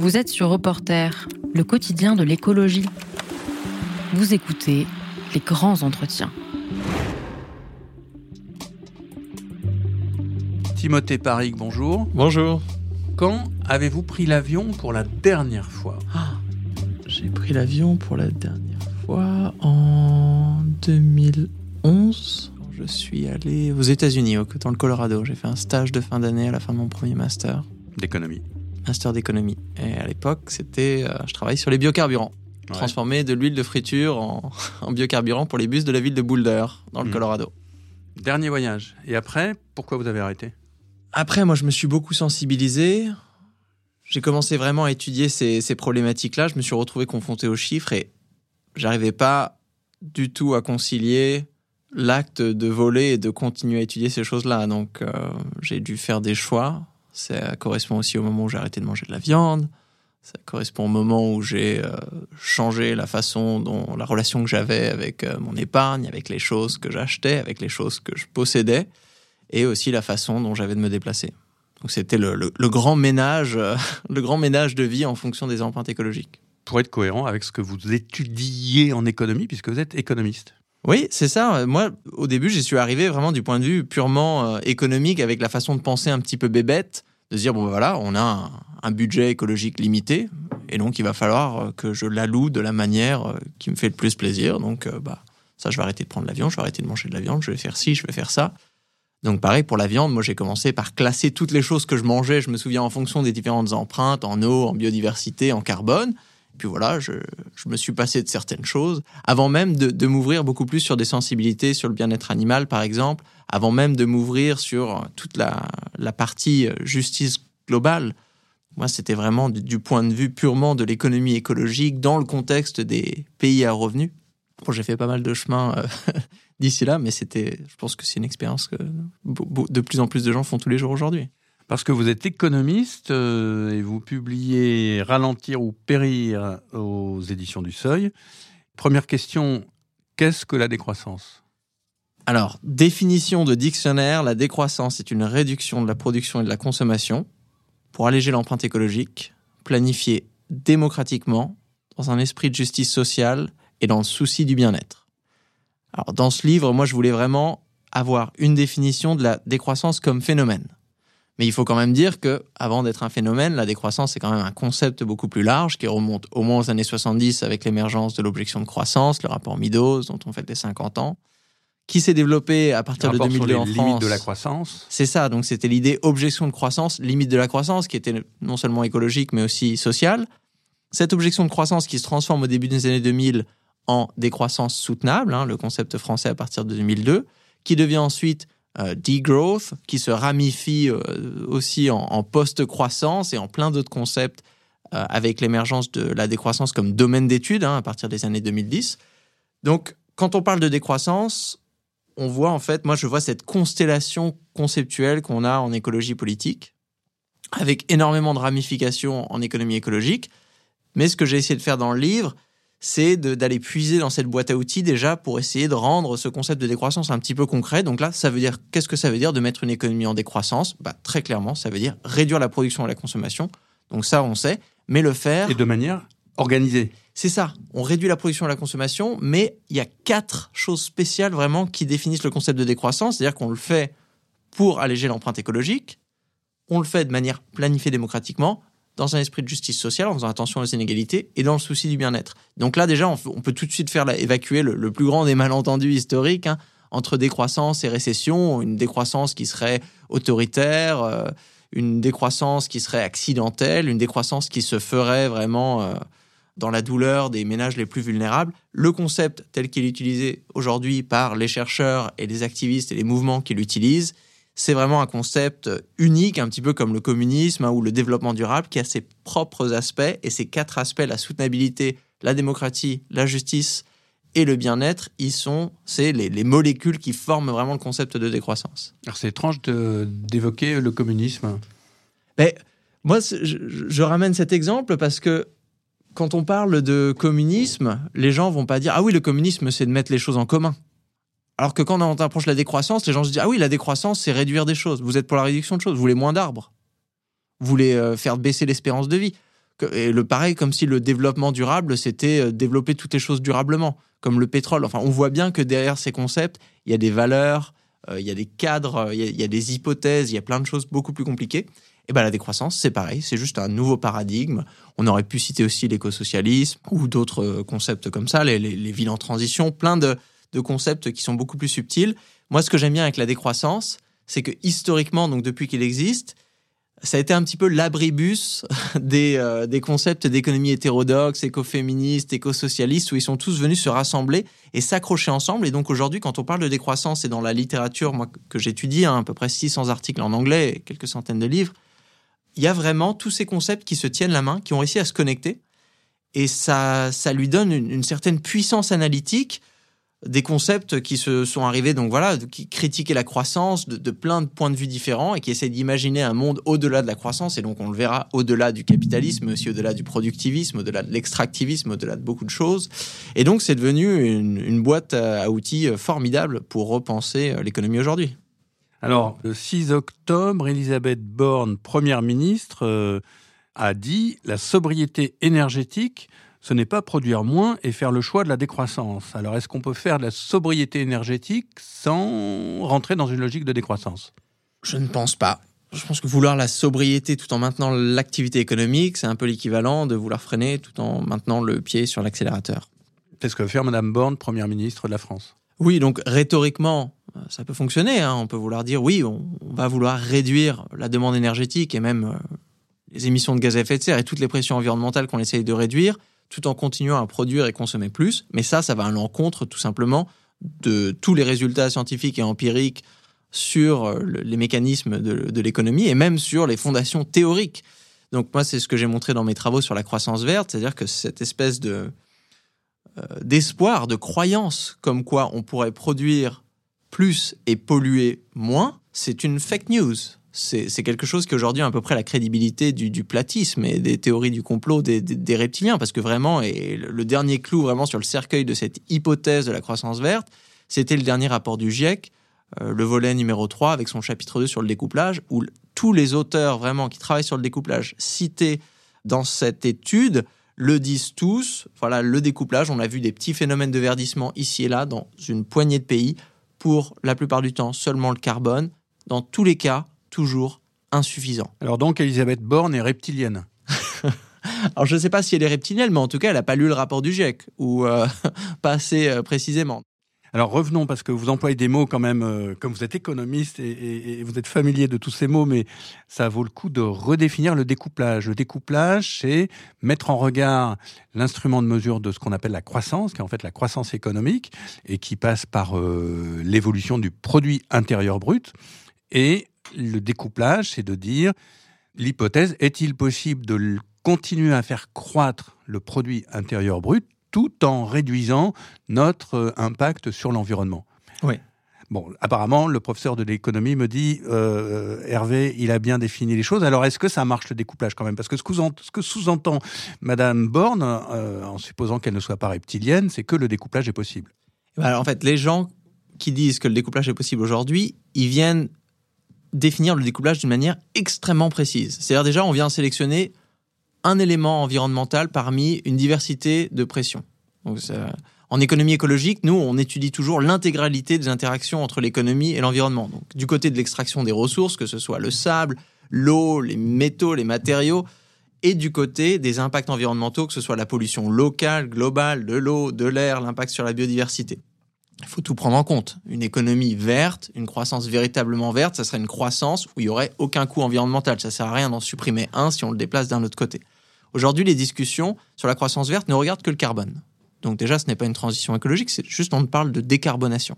Vous êtes sur Reporter, le quotidien de l'écologie. Vous écoutez les grands entretiens. Timothée Paris, bonjour. Bonjour. Quand avez-vous pris l'avion pour la dernière fois? Ah, J'ai pris l'avion pour la dernière fois en 2011. Je suis allé aux États-Unis, dans le Colorado. J'ai fait un stage de fin d'année à la fin de mon premier master. D'économie. Master d'économie. Et à l'époque, c'était, euh, je travaillais sur les biocarburants. Transformer de l'huile de friture en, biocarburant pour les bus de la ville de Boulder, dans le hmm. Colorado. Dernier voyage. Et après, pourquoi vous avez arrêté? Après, moi, je me suis beaucoup sensibilisé. J'ai commencé vraiment à étudier ces, ces problématiques-là. Je me suis retrouvé confronté aux chiffres et j'arrivais pas du tout à concilier l'acte de voler et de continuer à étudier ces choses-là. Donc, euh, j'ai dû faire des choix. Ça correspond aussi au moment où j'ai arrêté de manger de la viande. Ça correspond au moment où j'ai euh, changé la façon dont la relation que j'avais avec euh, mon épargne, avec les choses que j'achetais, avec les choses que je possédais, et aussi la façon dont j'avais de me déplacer. Donc, c'était le, le, grand ménage, le grand ménage de vie en fonction des empreintes écologiques. Pour être cohérent avec ce que vous étudiez en économie, puisque vous êtes économiste. Oui, c'est ça. Moi, au début, j'y suis arrivé vraiment du point de vue purement euh, économique, avec la façon de penser un petit peu bébête, de se dire, bon, ben voilà, on a un, budget écologique limité, et donc il va falloir euh, que je l'alloue de la manière euh, qui me fait le plus plaisir. Donc, bah, ça, je vais arrêter de prendre l'avion, je vais arrêter de manger de la viande, je vais faire ci, je vais faire ça. Donc, pareil pour la viande, moi, j'ai commencé par classer toutes les choses que je mangeais, je me souviens, en fonction des différentes empreintes, en eau, en biodiversité, en carbone puis voilà, je, me suis passé de certaines choses, avant même de, m'ouvrir beaucoup plus sur des sensibilités sur le bien-être animal, par exemple, avant même de m'ouvrir sur toute la, partie euh, justice globale. Moi, c'était vraiment du, point de vue purement de l'économie écologique dans le contexte des pays à revenus. Bon, j'ai fait pas mal de chemin euh, d'ici là, mais c'était, je pense que c'est une expérience que de plus en plus de gens font tous les jours aujourd'hui parce que vous êtes économiste euh, et vous publiez Ralentir ou périr aux éditions du Seuil. Première question, qu'est-ce que la décroissance? Alors, définition de dictionnaire, la décroissance est une réduction de la production et de la consommation pour alléger l'empreinte écologique, planifiée démocratiquement, dans un esprit de justice sociale et dans le souci du bien-être. Alors, dans ce livre, moi, je voulais vraiment avoir une définition de la décroissance comme phénomène. Mais il faut quand même dire que, avant d'être un phénomène, la décroissance est quand même un concept beaucoup plus large qui remonte au moins aux années 70 avec l'émergence de l'objection de croissance, le rapport Meadows dont on fait les 50 ans, qui s'est développé à partir de 2002 en France. de la croissance. C'est ça. Donc c'était l'idée objection de croissance, limite de la croissance, qui était non seulement écologique mais aussi sociale. Cette objection de croissance qui se transforme au début des années 2000 en décroissance soutenable, hein, le concept français à partir de 2002, qui devient ensuite degrowth, qui se ramifie euh, aussi en, post-croissance et en plein d'autres concepts euh, avec l'émergence de la décroissance comme domaine d'étude hein, à partir des années 2010. Donc, quand on parle de décroissance, on voit en fait, moi je vois cette constellation conceptuelle qu'on a en écologie politique, avec énormément de ramifications en économie écologique. Mais ce que j'ai essayé de faire dans le livre, c'est d'aller puiser dans cette boîte à outils déjà pour essayer de rendre ce concept de décroissance un petit peu concret. Donc là, ça veut dire, qu'est-ce que ça veut dire de mettre une économie en décroissance? Bah, Très clairement, ça veut dire réduire la production et la consommation. Donc ça, on sait, mais le faire... Et de manière organisée. C'est ça, on réduit la production et la consommation, mais il y a quatre choses spéciales vraiment qui définissent le concept de décroissance, c'est-à-dire qu'on le fait pour alléger l'empreinte écologique, on le fait de manière planifiée démocratiquement, dans un esprit de justice sociale, en faisant attention aux inégalités et dans le souci du bien-être. Donc là, déjà, on, peut tout de suite faire évacuer le, plus grand des malentendus historiques hein, entre décroissance et récession. Une décroissance qui serait autoritaire, euh, une décroissance qui serait accidentelle, une décroissance qui se ferait vraiment euh, dans la douleur des ménages les plus vulnérables. Le concept tel qu'il est utilisé aujourd'hui par les chercheurs et les activistes et les mouvements qui l'utilisent, c'est vraiment un concept unique, un petit peu comme le communisme hein, ou le développement durable, qui a ses propres aspects. Et ces quatre aspects, la soutenabilité, la démocratie, la justice et le bien-être, ils sont, c'est les, molécules qui forment vraiment le concept de décroissance. Alors c'est étrange d'évoquer le communisme. Mais moi, je, je, ramène cet exemple parce que quand on parle de communisme, les gens vont pas dire ah oui le communisme c'est de mettre les choses en commun. Alors que quand on approche la décroissance, les gens se disent Ah oui, la décroissance, c'est réduire des choses. Vous êtes pour la réduction de choses. Vous voulez moins d'arbres. Vous voulez euh, faire baisser l'espérance de vie. Et le pareil, comme si le développement durable, c'était euh, développer toutes les choses durablement, comme le pétrole. Enfin, on voit bien que derrière ces concepts, il y a des valeurs, euh, il y a des cadres, il y a, des hypothèses, il y a plein de choses beaucoup plus compliquées. Et ben la décroissance, c'est pareil, c'est juste un nouveau paradigme. On aurait pu citer aussi l'écosocialisme ou d'autres concepts comme ça, les, villes en transition, plein de, de concepts qui sont beaucoup plus subtils. Moi, ce que j'aime bien avec la décroissance, c'est que historiquement, donc depuis qu'il existe, ça a été un petit peu l'abribus des, euh, des concepts d'économie hétérodoxe, écoféministe, écosocialiste, où ils sont tous venus se rassembler et s'accrocher ensemble. Et donc aujourd'hui, quand on parle de décroissance, et dans la littérature moi, que j'étudie, hein, à peu près 600 articles en anglais et quelques centaines de livres, il y a vraiment tous ces concepts qui se tiennent la main, qui ont réussi à se connecter. Et ça, ça lui donne une certaine puissance analytique des concepts qui se sont arrivés, donc voilà, qui critiquaient la croissance de, plein de points de vue différents et qui essaient d'imaginer un monde au-delà de la croissance. Et donc, on le verra au-delà du capitalisme, mais aussi au-delà du productivisme, au-delà de l'extractivisme, au-delà de beaucoup de choses. Et donc, c'est devenu une, boîte à outils formidable pour repenser l'économie aujourd'hui. Alors, le 6 octobre, Elisabeth Borne, première ministre, euh, a dit la sobriété énergétique ce n'est pas produire moins et faire le choix de la décroissance. Alors est-ce qu'on peut faire de la sobriété énergétique sans rentrer dans une logique de décroissance? Je ne pense pas. Je pense que vouloir la sobriété tout en maintenant l'activité économique, c'est un peu l'équivalent de vouloir freiner tout en maintenant le pied sur l'accélérateur. C'est ce que veut faire Mme Borne, Première ministre de la France. Oui, donc rhétoriquement, ça peut fonctionner. Hein. On peut vouloir dire oui, on, va vouloir réduire la demande énergétique et même euh, les émissions de gaz à effet de serre et toutes les pressions environnementales qu'on essaye de réduire tout en continuant à produire et consommer plus. Mais ça, ça va à l'encontre tout simplement de tous les résultats scientifiques et empiriques sur euh, les mécanismes de, l'économie et même sur les fondations théoriques. Donc moi, c'est ce que j'ai montré dans mes travaux sur la croissance verte, c'est-à-dire que cette espèce de euh, d'espoir, de croyance comme quoi on pourrait produire plus et polluer moins, c'est une fake news c'est quelque chose qui aujourd'hui a à peu près la crédibilité du, platisme et des théories du complot des, reptiliens, parce que vraiment, et le dernier clou vraiment sur le cercueil de cette hypothèse de la croissance verte, c'était le dernier rapport du GIEC, euh, le volet numéro 3, avec son chapitre 2 sur le découplage, où tous les auteurs vraiment qui travaillent sur le découplage cités dans cette étude le disent tous. Voilà, le découplage, on a vu des petits phénomènes de verdissement ici et là dans une poignée de pays, pour la plupart du temps seulement le carbone. Dans tous les cas, toujours insuffisant. Alors donc, Elisabeth Borne est reptilienne Alors je ne sais pas si elle est reptilienne, mais en tout cas, elle n'a pas lu le rapport du GIEC, ou euh, pas assez euh, précisément. Alors revenons, parce que vous employez des mots quand même, euh, comme vous êtes économiste et, vous êtes familier de tous ces mots, mais ça vaut le coup de redéfinir le découplage. Le découplage, c'est mettre en regard l'instrument de mesure de ce qu'on appelle la croissance, qui est en fait la croissance économique, et qui passe par l'évolution du produit intérieur brut, et le découplage, c'est de dire l'hypothèse est-il possible de continuer à faire croître le produit intérieur brut tout en réduisant notre euh, impact sur l'environnement? Oui. Bon, apparemment, le professeur de l'économie me dit, euh, Hervé, il a bien défini les choses. Alors, est-ce que ça marche le découplage quand même? Parce que ce que sous-entend Madame Borne, euh, en supposant qu'elle ne soit pas reptilienne, c'est que le découplage est possible. Eh ben, alors, en fait, les gens qui disent que le découplage est possible aujourd'hui, ils viennent définir le découplage d'une manière extrêmement précise. C'est-à-dire déjà, on vient sélectionner un élément environnemental parmi une diversité de pressions. en économie écologique, nous, on étudie toujours l'intégralité des interactions entre l'économie et l'environnement. Donc, du côté de l'extraction des ressources, que ce soit le sable, l'eau, les métaux, les matériaux, et du côté des impacts environnementaux, que ce soit la pollution locale, globale, de l'eau, de l'air, l'impact sur la biodiversité il faut tout prendre en compte. Une économie verte, une croissance véritablement verte, ça serait une croissance où il n'y aurait aucun coût environnemental. Ça sert à rien d'en supprimer un si on le déplace d'un autre côté. Aujourd'hui, les discussions sur la croissance verte ne regardent que le carbone. Donc déjà, ce n'est pas une transition écologique, c'est juste on parle de décarbonation.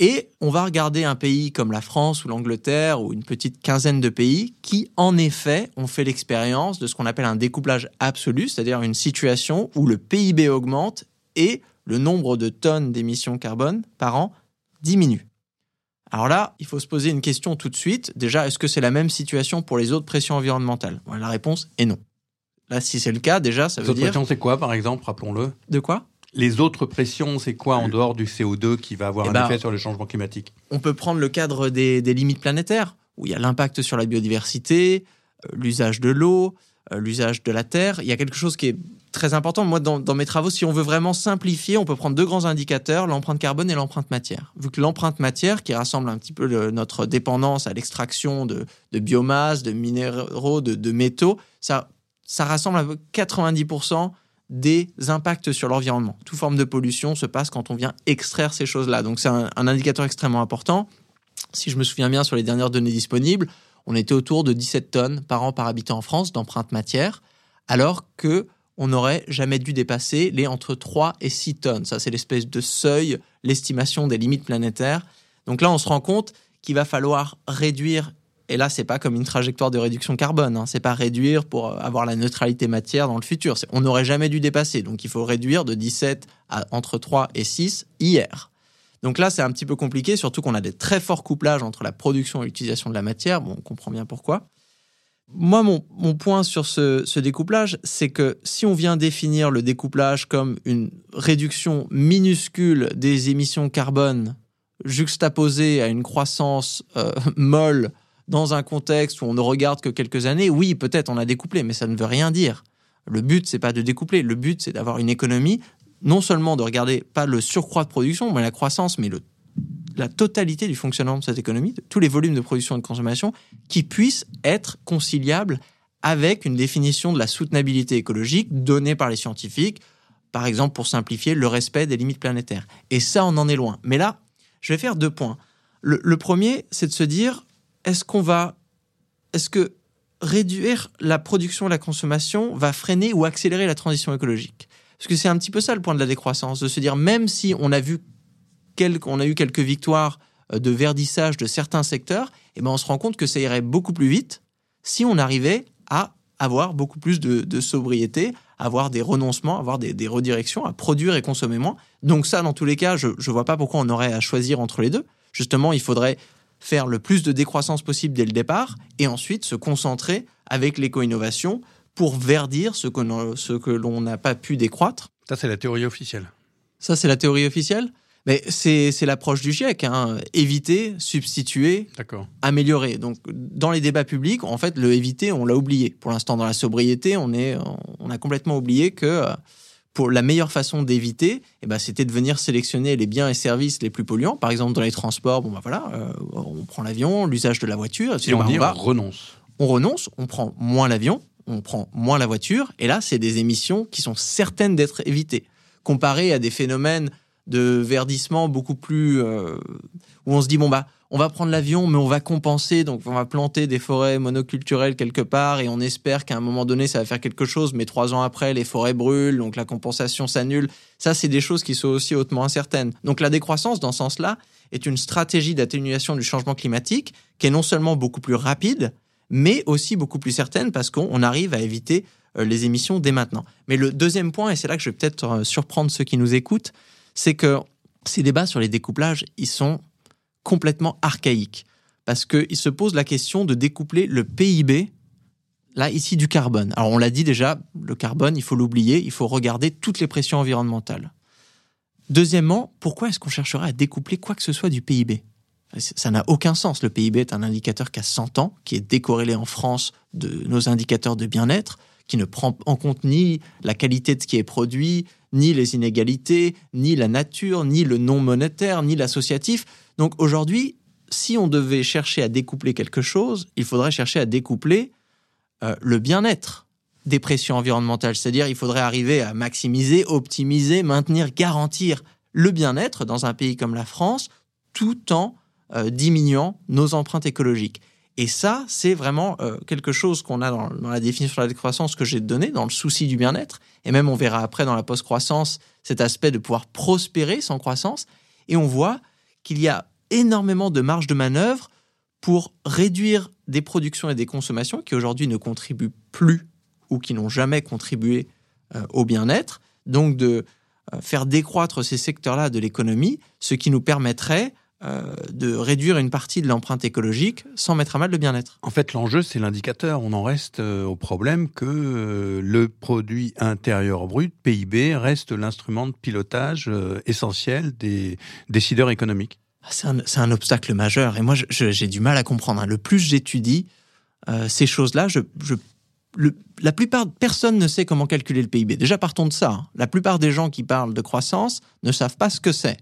Et on va regarder un pays comme la France ou l'Angleterre ou une petite quinzaine de pays qui, en effet, ont fait l'expérience de ce qu'on appelle un découplage absolu, c'est-à-dire une situation où le PIB augmente et le nombre de tonnes d'émissions carbone par an diminue. Alors là, il faut se poser une question tout de suite. Déjà, est-ce que c'est la même situation pour les autres pressions environnementales? La réponse est non. Là, si c'est le cas, déjà, ça veut dire... Les autres pressions, c'est quoi, par exemple? Rappelons-le. De quoi? Les autres pressions, c'est quoi en dehors du CO2 qui va avoir eh un ben, effet sur le changement climatique? On peut prendre le cadre des, limites planétaires, où il y a l'impact sur la biodiversité, euh, l'usage de l'eau, euh, l'usage de la terre. Il y a quelque chose qui est très important. Moi, dans, mes travaux, si on veut vraiment simplifier, on peut prendre deux grands indicateurs, l'empreinte carbone et l'empreinte matière. Vu que l'empreinte matière, qui rassemble un petit peu notre dépendance à l'extraction de, biomasse, de minéraux, de, métaux, ça, ça rassemble à peu 90% des impacts sur l'environnement. Toute forme de pollution se passe quand on vient extraire ces choses-là. Donc c'est un, un indicateur extrêmement important. Si je me souviens bien sur les dernières données disponibles, on était autour de 17 tonnes par an par habitant en France d'empreinte matière, alors que on n'aurait jamais dû dépasser les entre 3 et 6 tonnes. Ça, c'est l'espèce de seuil, l'estimation des limites planétaires. Donc là, on se rend compte qu'il va falloir réduire. Et là, c'est pas comme une trajectoire de réduction carbone. Hein. C'est pas réduire pour avoir la neutralité matière dans le futur. On n'aurait jamais dû dépasser. Donc il faut réduire de 17 à entre 3 et 6 hier. Donc là, c'est un petit peu compliqué, surtout qu'on a des très forts couplages entre la production et l'utilisation de la matière. Bon, on comprend bien pourquoi. Moi, mon, point sur ce, découplage, c'est que si on vient définir le découplage comme une réduction minuscule des émissions carbone juxtaposée à une croissance euh, molle dans un contexte où on ne regarde que quelques années, oui, peut-être on a découplé, mais ça ne veut rien dire. Le but, c'est pas de découpler. Le but, c'est d'avoir une économie non seulement de regarder pas le surcroît de production, mais la croissance, mais la totalité du fonctionnement de cette économie, de tous les volumes de production et de consommation, qui puissent être conciliables avec une définition de la soutenabilité écologique donnée par les scientifiques, par exemple pour simplifier le respect des limites planétaires. Et ça, on en est loin. Mais là, je vais faire deux points. Le, premier, c'est de se dire, est-ce qu'on va, est-ce que réduire la production et la consommation va freiner ou accélérer la transition écologique? Parce que c'est un petit peu ça le point de la décroissance, de se dire même si on a vu on a eu quelques victoires euh, de verdissage de certains secteurs, eh ben on se rend compte que ça irait beaucoup plus vite si on arrivait à avoir beaucoup plus de, sobriété, avoir des renoncements, avoir des, des, redirections, à produire et consommer moins. Donc ça, dans tous les cas, je ne vois pas pourquoi on aurait à choisir entre les deux. Justement, il faudrait faire le plus de décroissance possible dès le départ et ensuite se concentrer avec l'éco-innovation pour verdir ce que, ce que l'on n'a pas pu décroître. Ça, c'est la théorie officielle. Ça, c'est la théorie officielle? Mais c'est l'approche du GIEC, hein. éviter, substituer, améliorer. Donc dans les débats publics, en fait, le éviter, on l'a oublié. Pour l'instant, dans la sobriété, on, est, on a complètement oublié que pour la meilleure façon d'éviter, eh ben, c'était de venir sélectionner les biens et services les plus polluants. Par exemple, dans les transports, bon, bah, voilà, euh, on prend l'avion, l'usage de la voiture. Et on, dit, on renonce. On renonce, on prend moins l'avion, on prend moins la voiture, et là, c'est des émissions qui sont certaines d'être évitées, comparé à des phénomènes de verdissement beaucoup plus euh, où on se dit bon bah on va prendre l'avion mais on va compenser donc on va planter des forêts monoculturelles quelque part et on espère qu'à un moment donné ça va faire quelque chose mais trois ans après les forêts brûlent donc la compensation s'annule ça c'est des choses qui sont aussi hautement incertaines donc la décroissance dans ce sens-là est une stratégie d'atténuation du changement climatique qui est non seulement beaucoup plus rapide mais aussi beaucoup plus certaine parce qu'on arrive à éviter euh, les émissions dès maintenant. Mais le deuxième point, et c'est là que je vais peut-être euh, surprendre ceux qui nous écoutent, c'est que ces débats sur les découplages, ils sont complètement archaïques. Parce qu'il se pose la question de découpler le PIB, là, ici, du carbone. Alors, on l'a dit déjà, le carbone, il faut l'oublier, il faut regarder toutes les pressions environnementales. Deuxièmement, pourquoi est-ce qu'on chercherait à découpler quoi que ce soit du PIB ça n'a aucun sens. Le PIB est un indicateur qui a 100 ans, qui est décorrélé en France de nos indicateurs de bien-être, qui ne prend en compte ni la qualité de ce qui est produit, ni les inégalités, ni la nature, ni le non monétaire, ni l'associatif. Donc aujourd'hui, si on devait chercher à découpler quelque chose, il faudrait chercher à découpler euh, le bien-être des pressions environnementales. C'est-à-dire, il faudrait arriver à maximiser, optimiser, maintenir, garantir le bien-être dans un pays comme la France, tout en euh, diminuant nos empreintes écologiques. Et ça, c'est vraiment euh, quelque chose qu'on a dans, la définition de la décroissance que j'ai donnée, dans le souci du bien-être. Et même, on verra après dans la post-croissance cet aspect de pouvoir prospérer sans croissance. Et on voit qu'il y a énormément de marge de manœuvre pour réduire des productions et des consommations qui aujourd'hui ne contribuent plus ou qui n'ont jamais contribué euh, au bien-être. Donc de faire décroître ces secteurs-là de l'économie, ce qui nous permettrait euh, de réduire une partie de l'empreinte écologique sans mettre à mal le bien-être. En fait, l'enjeu, c'est l'indicateur. On en reste euh, au problème que euh, le produit intérieur brut, PIB, reste l'instrument de pilotage essentiel des décideurs économiques. Ah, c'est un, obstacle majeur. Et moi, j'ai du mal à comprendre. Hein. Le plus j'étudie ces choses-là, je, la plupart, personne ne sait comment calculer le PIB. Déjà, partons de ça. Hein. La plupart des gens qui parlent de croissance ne savent pas ce que c'est.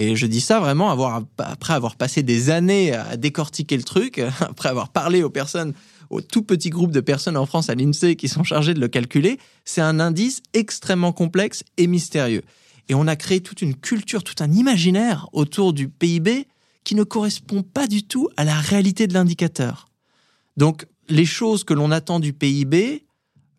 Et je dis ça vraiment après avoir passé des années à décortiquer le truc, après avoir parlé aux personnes, au tout petit groupe de personnes en France à l'INSEE qui sont chargées de le calculer, c'est un indice extrêmement complexe et mystérieux. Et on a créé toute une culture, tout un imaginaire autour du PIB qui ne correspond pas du tout à la réalité de l'indicateur. Donc, les choses que l'on attend du PIB,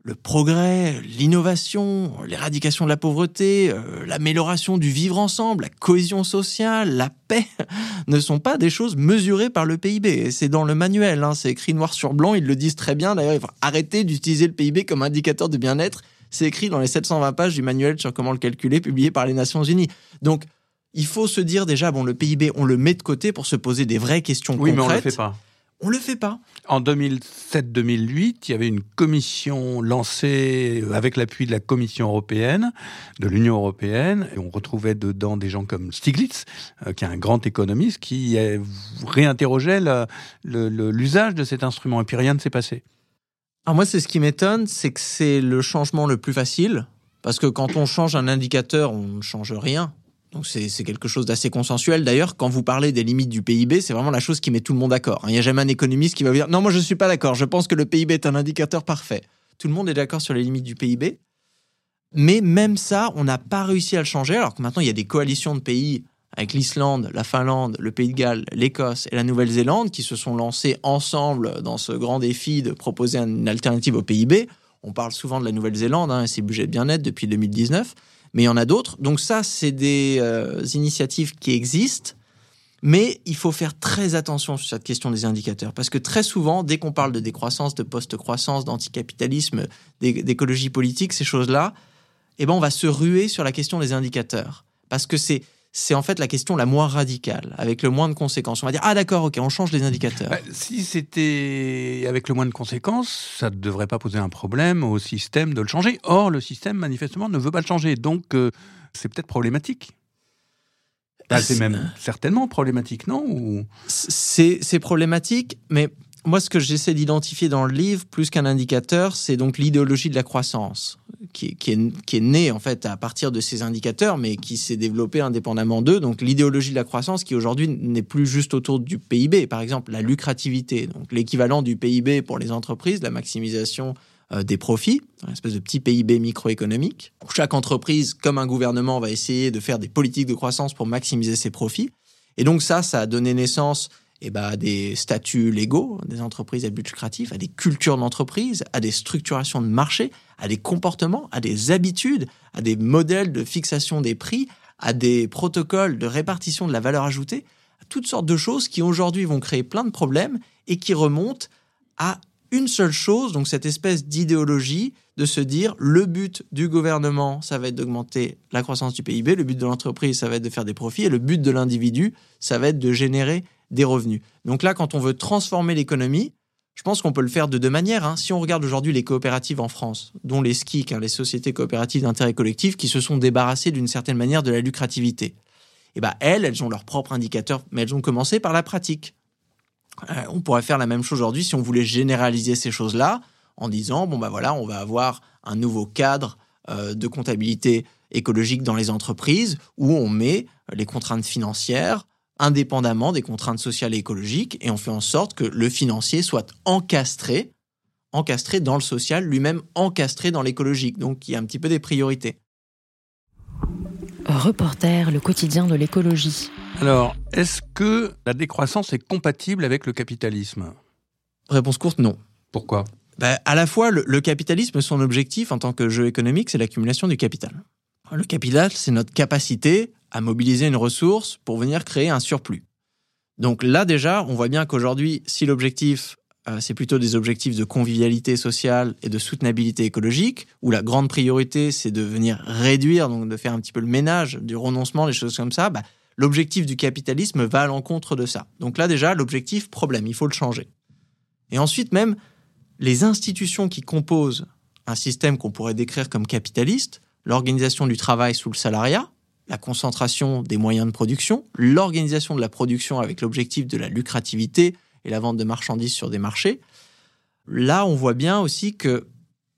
le progrès, l'innovation, l'éradication de la pauvreté, euh, l'amélioration du vivre ensemble, la cohésion sociale, la paix, ne sont pas des choses mesurées par le PIB. C'est dans le manuel, hein, c'est écrit noir sur blanc, ils le disent très bien. D'ailleurs, il faut arrêter d'utiliser le PIB comme indicateur de bien-être. C'est écrit dans les 720 pages du manuel sur comment le calculer, publié par les Nations Unies. Donc, il faut se dire déjà, bon, le PIB, on le met de côté pour se poser des vraies questions oui, concrètes. Oui, mais on le fait pas. On le fait pas. En 2007-2008, il y avait une commission lancée avec l'appui de la Commission européenne, de l'Union européenne, et on retrouvait dedans des gens comme Stiglitz, euh, qui est un grand économiste, qui réinterrogeait l'usage de cet instrument. Et puis rien ne s'est passé. Alors moi, c'est ce qui m'étonne, c'est que c'est le changement le plus facile, parce que quand on change un indicateur, on ne change rien. Donc c'est quelque chose d'assez consensuel. D'ailleurs, quand vous parlez des limites du PIB, c'est vraiment la chose qui met tout le monde d'accord. Il n'y a jamais un économiste qui va vous dire non, moi je ne suis pas d'accord. Je pense que le PIB est un indicateur parfait. Tout le monde est d'accord sur les limites du PIB. Mais même ça, on n'a pas réussi à le changer. Alors que maintenant, il y a des coalitions de pays avec l'Islande, la Finlande, le Pays de Galles, l'Écosse et la Nouvelle-Zélande qui se sont lancés ensemble dans ce grand défi de proposer une alternative au PIB. On parle souvent de la Nouvelle-Zélande hein, et ses budgets de bien-être depuis 2019 mais il y en a d'autres. Donc ça, c'est des euh, initiatives qui existent, mais il faut faire très attention sur cette question des indicateurs, parce que très souvent, dès qu'on parle de décroissance, de post-croissance, d'anticapitalisme, d'écologie politique, ces choses-là, eh ben on va se ruer sur la question des indicateurs, parce que c'est c'est en fait la question la moins radicale, avec le moins de conséquences. On va dire, ah d'accord, ok, on change les indicateurs. Bah, si c'était avec le moins de conséquences, ça ne devrait pas poser un problème au système de le changer. Or, le système, manifestement, ne veut pas le changer. Donc, euh, c'est peut-être problématique. Bah, c'est même certainement problématique, non C'est problématique, mais moi, ce que j'essaie d'identifier dans le livre, plus qu'un indicateur, c'est donc l'idéologie de la croissance, qui, qui, est, qui est née en fait à partir de ces indicateurs, mais qui s'est développée indépendamment d'eux. Donc l'idéologie de la croissance, qui aujourd'hui n'est plus juste autour du PIB, par exemple la lucrativité, donc l'équivalent du PIB pour les entreprises, la maximisation euh, des profits, une espèce de petit PIB microéconomique. Chaque entreprise, comme un gouvernement, va essayer de faire des politiques de croissance pour maximiser ses profits. Et donc ça, ça a donné naissance eh ben, à des statuts légaux des entreprises à but lucratif, à des cultures d'entreprise, à des structurations de marché, à des comportements, à des habitudes, à des modèles de fixation des prix, à des protocoles de répartition de la valeur ajoutée, à toutes sortes de choses qui aujourd'hui vont créer plein de problèmes et qui remontent à une seule chose, donc cette espèce d'idéologie de se dire le but du gouvernement, ça va être d'augmenter la croissance du PIB, le but de l'entreprise, ça va être de faire des profits, et le but de l'individu, ça va être de générer des revenus. Donc là, quand on veut transformer l'économie, je pense qu'on peut le faire de deux manières. Hein. Si on regarde aujourd'hui les coopératives en France, dont les SKIC, hein, les sociétés coopératives d'intérêt collectif, qui se sont débarrassées d'une certaine manière de la lucrativité, eh ben elles, elles ont leurs propres indicateurs, mais elles ont commencé par la pratique. Euh, on pourrait faire la même chose aujourd'hui si on voulait généraliser ces choses-là en disant bon ben voilà, on va avoir un nouveau cadre euh, de comptabilité écologique dans les entreprises où on met les contraintes financières, indépendamment des contraintes sociales et écologiques, et on fait en sorte que le financier soit encastré, encastré dans le social, lui-même encastré dans l'écologique. Donc il y a un petit peu des priorités. Reporter, le quotidien de l'écologie. Alors, est-ce que la décroissance est compatible avec le capitalisme? Réponse courte, non. Pourquoi? Bah, À la fois, le, le capitalisme, son objectif en tant que jeu économique, c'est l'accumulation du capital. Le capital, c'est notre capacité à mobiliser une ressource pour venir créer un surplus. Donc là déjà, on voit bien qu'aujourd'hui, si l'objectif, euh, c'est plutôt des objectifs de convivialité sociale et de soutenabilité écologique, où la grande priorité, c'est de venir réduire, donc de faire un petit peu le ménage du renoncement, des choses comme ça, bah, l'objectif du capitalisme va à l'encontre de ça. Donc là déjà, l'objectif, problème, il faut le changer. Et ensuite même, les institutions qui composent un système qu'on pourrait décrire comme capitaliste, l'organisation du travail sous le salariat, la concentration des moyens de production, l'organisation de la production avec l'objectif de la lucrativité et la vente de marchandises sur des marchés, là, on voit bien aussi que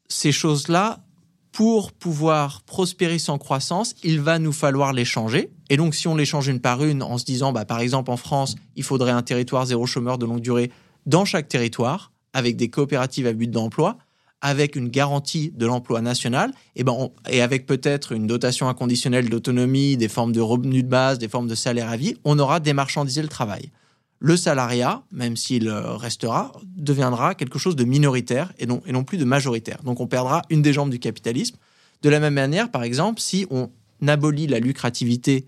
ces choses-là, pour pouvoir prospérer sans croissance, il va nous falloir les changer. Et donc, si on les change une par une en se disant, bah, par exemple, en France, il faudrait un territoire zéro chômeur de longue durée dans chaque territoire, avec des coopératives à but d'emploi, avec une garantie de l'emploi national, et, ben et avec peut-être une dotation inconditionnelle d'autonomie, des formes de revenus de base, des formes de salaire à vie, on aura démarchandisé le travail le salariat, même s'il euh, restera, deviendra quelque chose de minoritaire et non, et non plus de majoritaire. Donc on perdra une des jambes du capitalisme. De la même manière, par exemple, si on abolit la lucrativité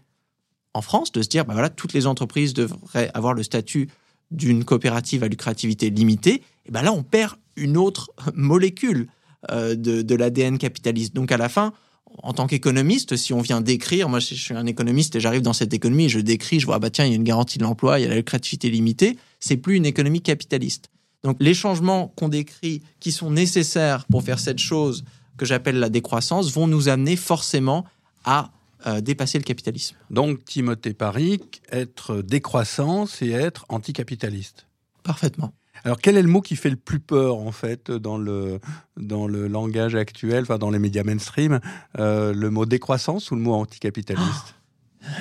en France, de se dire, bah voilà, toutes les entreprises devraient avoir le statut d'une coopérative à lucrativité limitée, et ben là, on perd une autre molécule euh, de, de l'ADN capitaliste. Donc à la fin, en tant qu'économiste, si on vient décrire, moi je suis un économiste et j'arrive dans cette économie, je décris, je vois, ah bah tiens, il y a une garantie de l'emploi, il y a la lucrativité limitée, c'est plus une économie capitaliste. Donc les changements qu'on décrit, qui sont nécessaires pour faire cette chose que j'appelle la décroissance, vont nous amener forcément à euh, dépasser le capitalisme. Donc Timothée Paris, être décroissant, c'est être anticapitaliste. Parfaitement. Alors, quel est le mot qui fait le plus peur, en fait, dans le, dans le langage actuel, enfin, dans les médias mainstream euh, Le mot décroissance ou le mot anticapitaliste?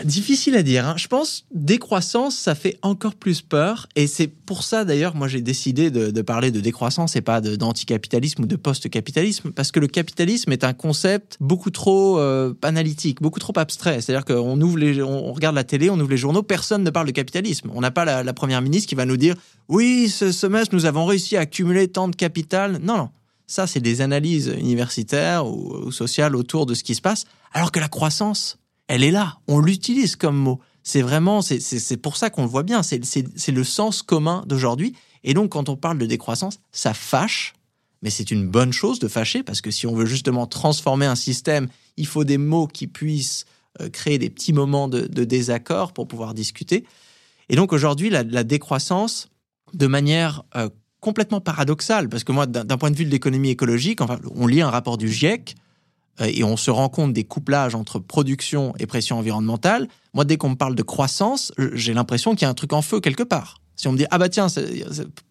Difficile à dire. Hein. Je pense décroissance, ça fait encore plus peur. Et c'est pour ça, d'ailleurs, moi, j'ai décidé de, parler de décroissance et pas d'anticapitalisme ou de post-capitalisme. Parce que le capitalisme est un concept beaucoup trop euh, analytique, beaucoup trop abstrait. C'est-à-dire qu'on ouvre on regarde la télé, on ouvre les journaux, personne ne parle de capitalisme. On n'a pas la, première ministre qui va nous dire oui, ce semestre, nous avons réussi à accumuler tant de capital. Non, non. Ça, c'est des analyses universitaires ou sociales autour de ce qui se passe. Alors que la croissance, elle est là. On l'utilise comme mot. C'est vraiment, c'est pour ça qu'on le voit bien. C'est le sens commun d'aujourd'hui. Et donc, quand on parle de décroissance, ça fâche, mais c'est une bonne chose de fâcher parce que si on veut justement transformer un système, il faut des mots qui puissent euh, créer des petits moments de, désaccord pour pouvoir discuter. Et donc aujourd'hui, la, décroissance, de manière euh, complètement paradoxale, parce que moi, d'un point de vue de l'économie écologique, enfin, on lit un rapport du GIEC et on se rend compte des couplages entre production et pression environnementale, moi, dès qu'on me parle de croissance, j'ai l'impression qu'il y a un truc en feu quelque part. Si on me dit, ah bah tiens,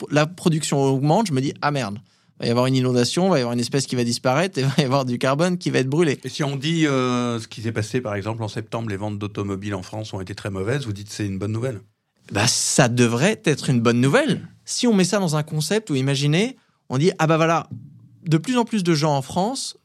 la production augmente, je me dis, ah merde, il va y avoir une inondation, il va y avoir une espèce qui va disparaître, et il va y avoir du carbone qui va être brûlé. Et si on dit euh, ce qui s'est passé, par exemple, en septembre, les ventes d'automobiles en France ont été très mauvaises, vous dites c'est une bonne nouvelle bah, Ça devrait être une bonne nouvelle. Si on met ça dans un concept où, imaginez, on dit, ah bah voilà, de plus en plus de gens en France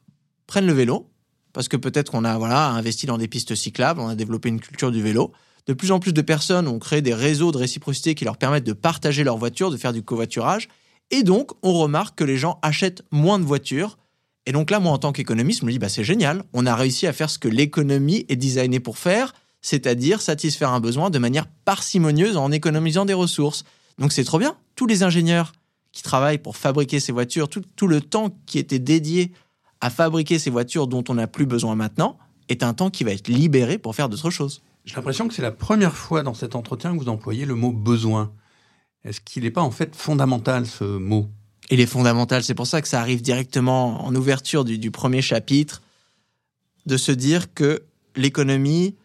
prennent le vélo, parce que peut-être qu'on a voilà, investi dans des pistes cyclables, on a développé une culture du vélo. De plus en plus de personnes ont créé des réseaux de réciprocité qui leur permettent de partager leur voiture, de faire du covoiturage. Et donc, on remarque que les gens achètent moins de voitures. Et donc là, moi, en tant qu'économiste, je me dis, bah, c'est génial. On a réussi à faire ce que l'économie est designée pour faire, c'est-à-dire satisfaire un besoin de manière parcimonieuse en économisant des ressources. Donc c'est trop bien. Tous les ingénieurs qui travaillent pour fabriquer ces voitures, tout, tout le temps qui était dédié à fabriquer ces voitures dont on n'a plus besoin maintenant est un temps qui va être libéré pour faire d'autres choses. J'ai l'impression que c'est la première fois dans cet entretien que vous employez le mot besoin. Est-ce qu'il n'est pas en fait fondamental ce mot? Il est fondamental, c'est pour ça que ça arrive directement en ouverture du, premier chapitre, de se dire que l'économie,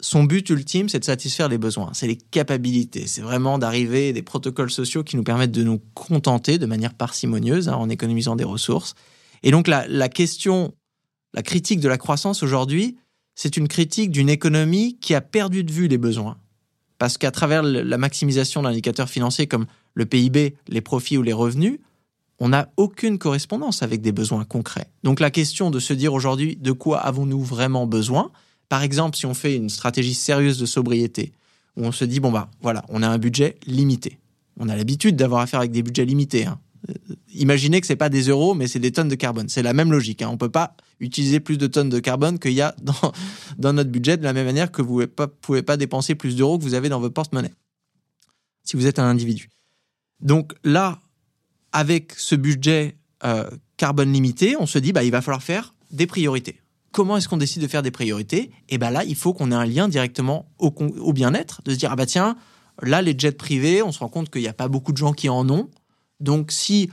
son but ultime, c'est de satisfaire les besoins, c'est les capacités, c'est vraiment d'arriver des protocoles sociaux qui nous permettent de nous contenter de manière parcimonieuse hein, en économisant des ressources et donc la, question, la critique de la croissance aujourd'hui, c'est une critique d'une économie qui a perdu de vue les besoins. Parce qu'à travers la maximisation d'indicateurs financiers comme le PIB, les profits ou les revenus, on n'a aucune correspondance avec des besoins concrets. Donc la question de se dire aujourd'hui de quoi avons-nous vraiment besoin? Par exemple, si on fait une stratégie sérieuse de sobriété, où on se dit, bon bah voilà, on a un budget limité. On a l'habitude d'avoir affaire avec des budgets limités. Hein. Imaginez que c'est pas des euros, mais c'est des tonnes de carbone. C'est la même logique. Hein. On peut pas utiliser plus de tonnes de carbone qu'il y a dans, dans notre budget, de la même manière que vous ne pouvez pas dépenser plus d'euros que vous avez dans votre porte-monnaie, si vous êtes un individu. Donc là, avec ce budget euh, carbone limité, on se dit, bah, il va falloir faire des priorités. Comment est-ce qu'on décide de faire des priorités? Et eh bien là, il faut qu'on ait un lien directement au, au bien-être, de se dire, ah bah tiens, là, les jets privés, on se rend compte qu'il n'y a pas beaucoup de gens qui en ont. Donc si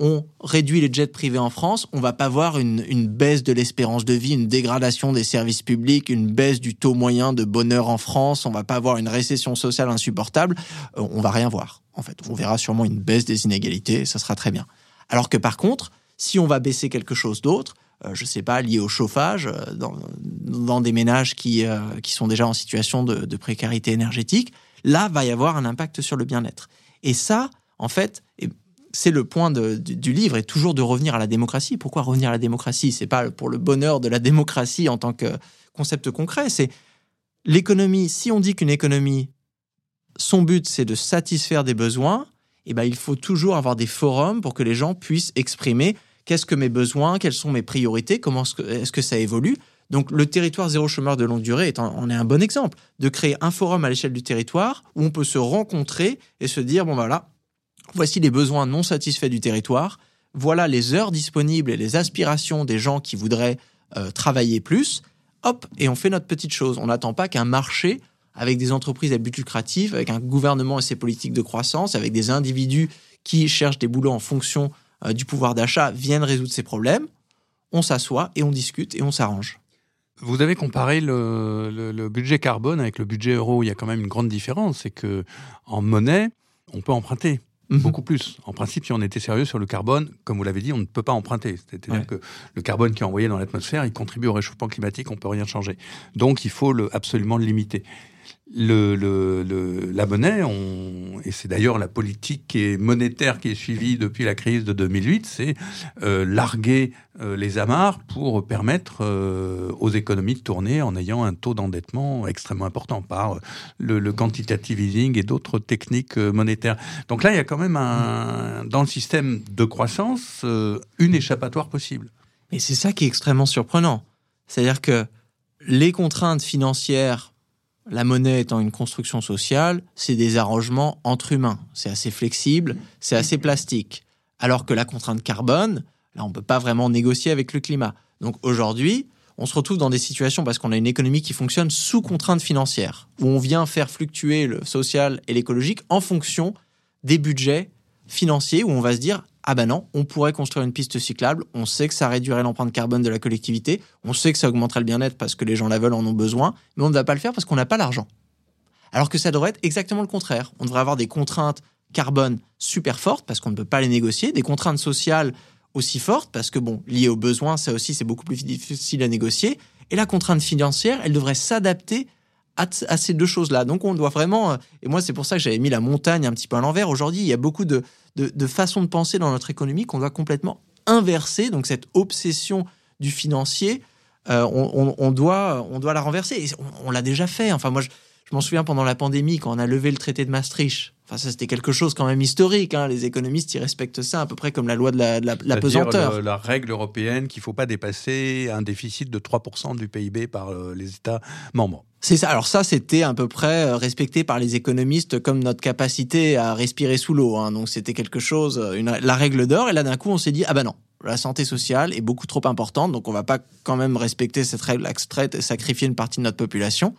on réduit les jets privés en France, on va pas voir une, baisse de l'espérance de vie, une dégradation des services publics, une baisse du taux moyen de bonheur en France, on va pas avoir une récession sociale insupportable, euh, on va rien voir. En fait, on verra sûrement une baisse des inégalités, et ça sera très bien. Alors que par contre, si on va baisser quelque chose d'autre, euh, je ne sais pas, lié au chauffage, euh, dans, des ménages qui, euh, qui sont déjà en situation de, précarité énergétique, là, va y avoir un impact sur le bien-être. Et ça, en fait, c'est le point du, livre, et toujours de revenir à la démocratie. Pourquoi revenir à la démocratie? C'est pas pour le bonheur de la démocratie en tant que concept concret, c'est l'économie. Si on dit qu'une économie, son but, c'est de satisfaire des besoins, eh ben, il faut toujours avoir des forums pour que les gens puissent exprimer qu'est-ce que mes besoins, quelles sont mes priorités, comment est-ce que, ça évolue. Donc le territoire zéro chômeur de longue durée est en, est un bon exemple de créer un forum à l'échelle du territoire où on peut se rencontrer et se dire bon ben voilà, voici les besoins non satisfaits du territoire, voilà les heures disponibles et les aspirations des gens qui voudraient euh, travailler plus. Hop, et on fait notre petite chose. On n'attend pas qu'un marché avec des entreprises à but lucratif, avec un gouvernement et ses politiques de croissance, avec des individus qui cherchent des boulots en fonction euh, du pouvoir d'achat viennent résoudre ces problèmes, on s'assoit et on discute et on s'arrange. Vous avez comparé le, budget carbone avec le budget euro. Il y a quand même une grande différence, c'est que en monnaie, on peut emprunter mhm. beaucoup plus. En principe, si on était sérieux sur le carbone, comme vous l'avez dit, on ne peut pas emprunter. C'est-à-dire que le carbone qui est envoyé dans l'atmosphère, il contribue au réchauffement climatique, on peut rien changer. Donc, il faut le, absolument le limiter le, le, la monnaie, on, et c'est d'ailleurs la politique monétaire qui est suivie depuis la crise de 2008, c'est euh, larguer euh, les amarres pour permettre euh, aux économies de tourner en ayant un taux d'endettement extrêmement important par le, le quantitative easing et d'autres techniques monétaires. Donc là, il y a quand même un, dans le système de croissance une échappatoire possible. Et c'est ça qui est extrêmement surprenant. C'est-à-dire que les contraintes financières la monnaie étant une construction sociale, c'est des arrangements entre humains. C'est assez flexible, c'est assez plastique. Alors que la contrainte carbone, là, on ne peut pas vraiment négocier avec le climat. Donc aujourd'hui, on se retrouve dans des situations parce qu'on a une économie qui fonctionne sous contrainte financière, où on vient faire fluctuer le social et l'écologique en fonction des budgets financiers, où on va se dire, ah ben non, on pourrait construire une piste cyclable, on sait que ça réduirait l'empreinte carbone de la collectivité, on sait que ça augmenterait le bien-être parce que les gens la veulent, en ont besoin, mais on ne va pas le faire parce qu'on n'a pas l'argent. Alors que ça devrait être exactement le contraire. On devrait avoir des contraintes carbone super fortes parce qu'on ne peut pas les négocier, des contraintes sociales aussi fortes parce que, bon, liées aux besoins, ça aussi, c'est beaucoup plus difficile à négocier. Et la contrainte financière, elle devrait s'adapter à, ces deux choses-là. Donc on doit vraiment, euh, et moi c'est pour ça que j'avais mis la montagne un petit peu à l'envers. Aujourd'hui, il y a beaucoup de, de, façons de penser dans notre économie qu'on doit complètement inverser. Donc cette obsession du financier, euh, on, doit, on doit la renverser. Et on, l'a déjà fait. Enfin moi, je, je m'en souviens pendant la pandémie, quand on a levé le traité de Maastricht. Enfin, ça, c'était quelque chose quand même historique. Hein. Les économistes, ils respectent ça à peu près comme la loi de la, de la, pesanteur. la règle européenne qu'il ne faut pas dépasser un déficit de 3% du PIB par euh, les États membres. C'est ça. Alors ça, c'était à peu près euh, respecté par les économistes comme notre capacité à respirer sous l'eau. Hein. Donc c'était quelque chose, euh, une, la règle d'or. Et là, d'un coup, on s'est dit, ah ben non, la santé sociale est beaucoup trop importante, donc on va pas quand même respecter cette règle extraite et sacrifier une partie de notre population.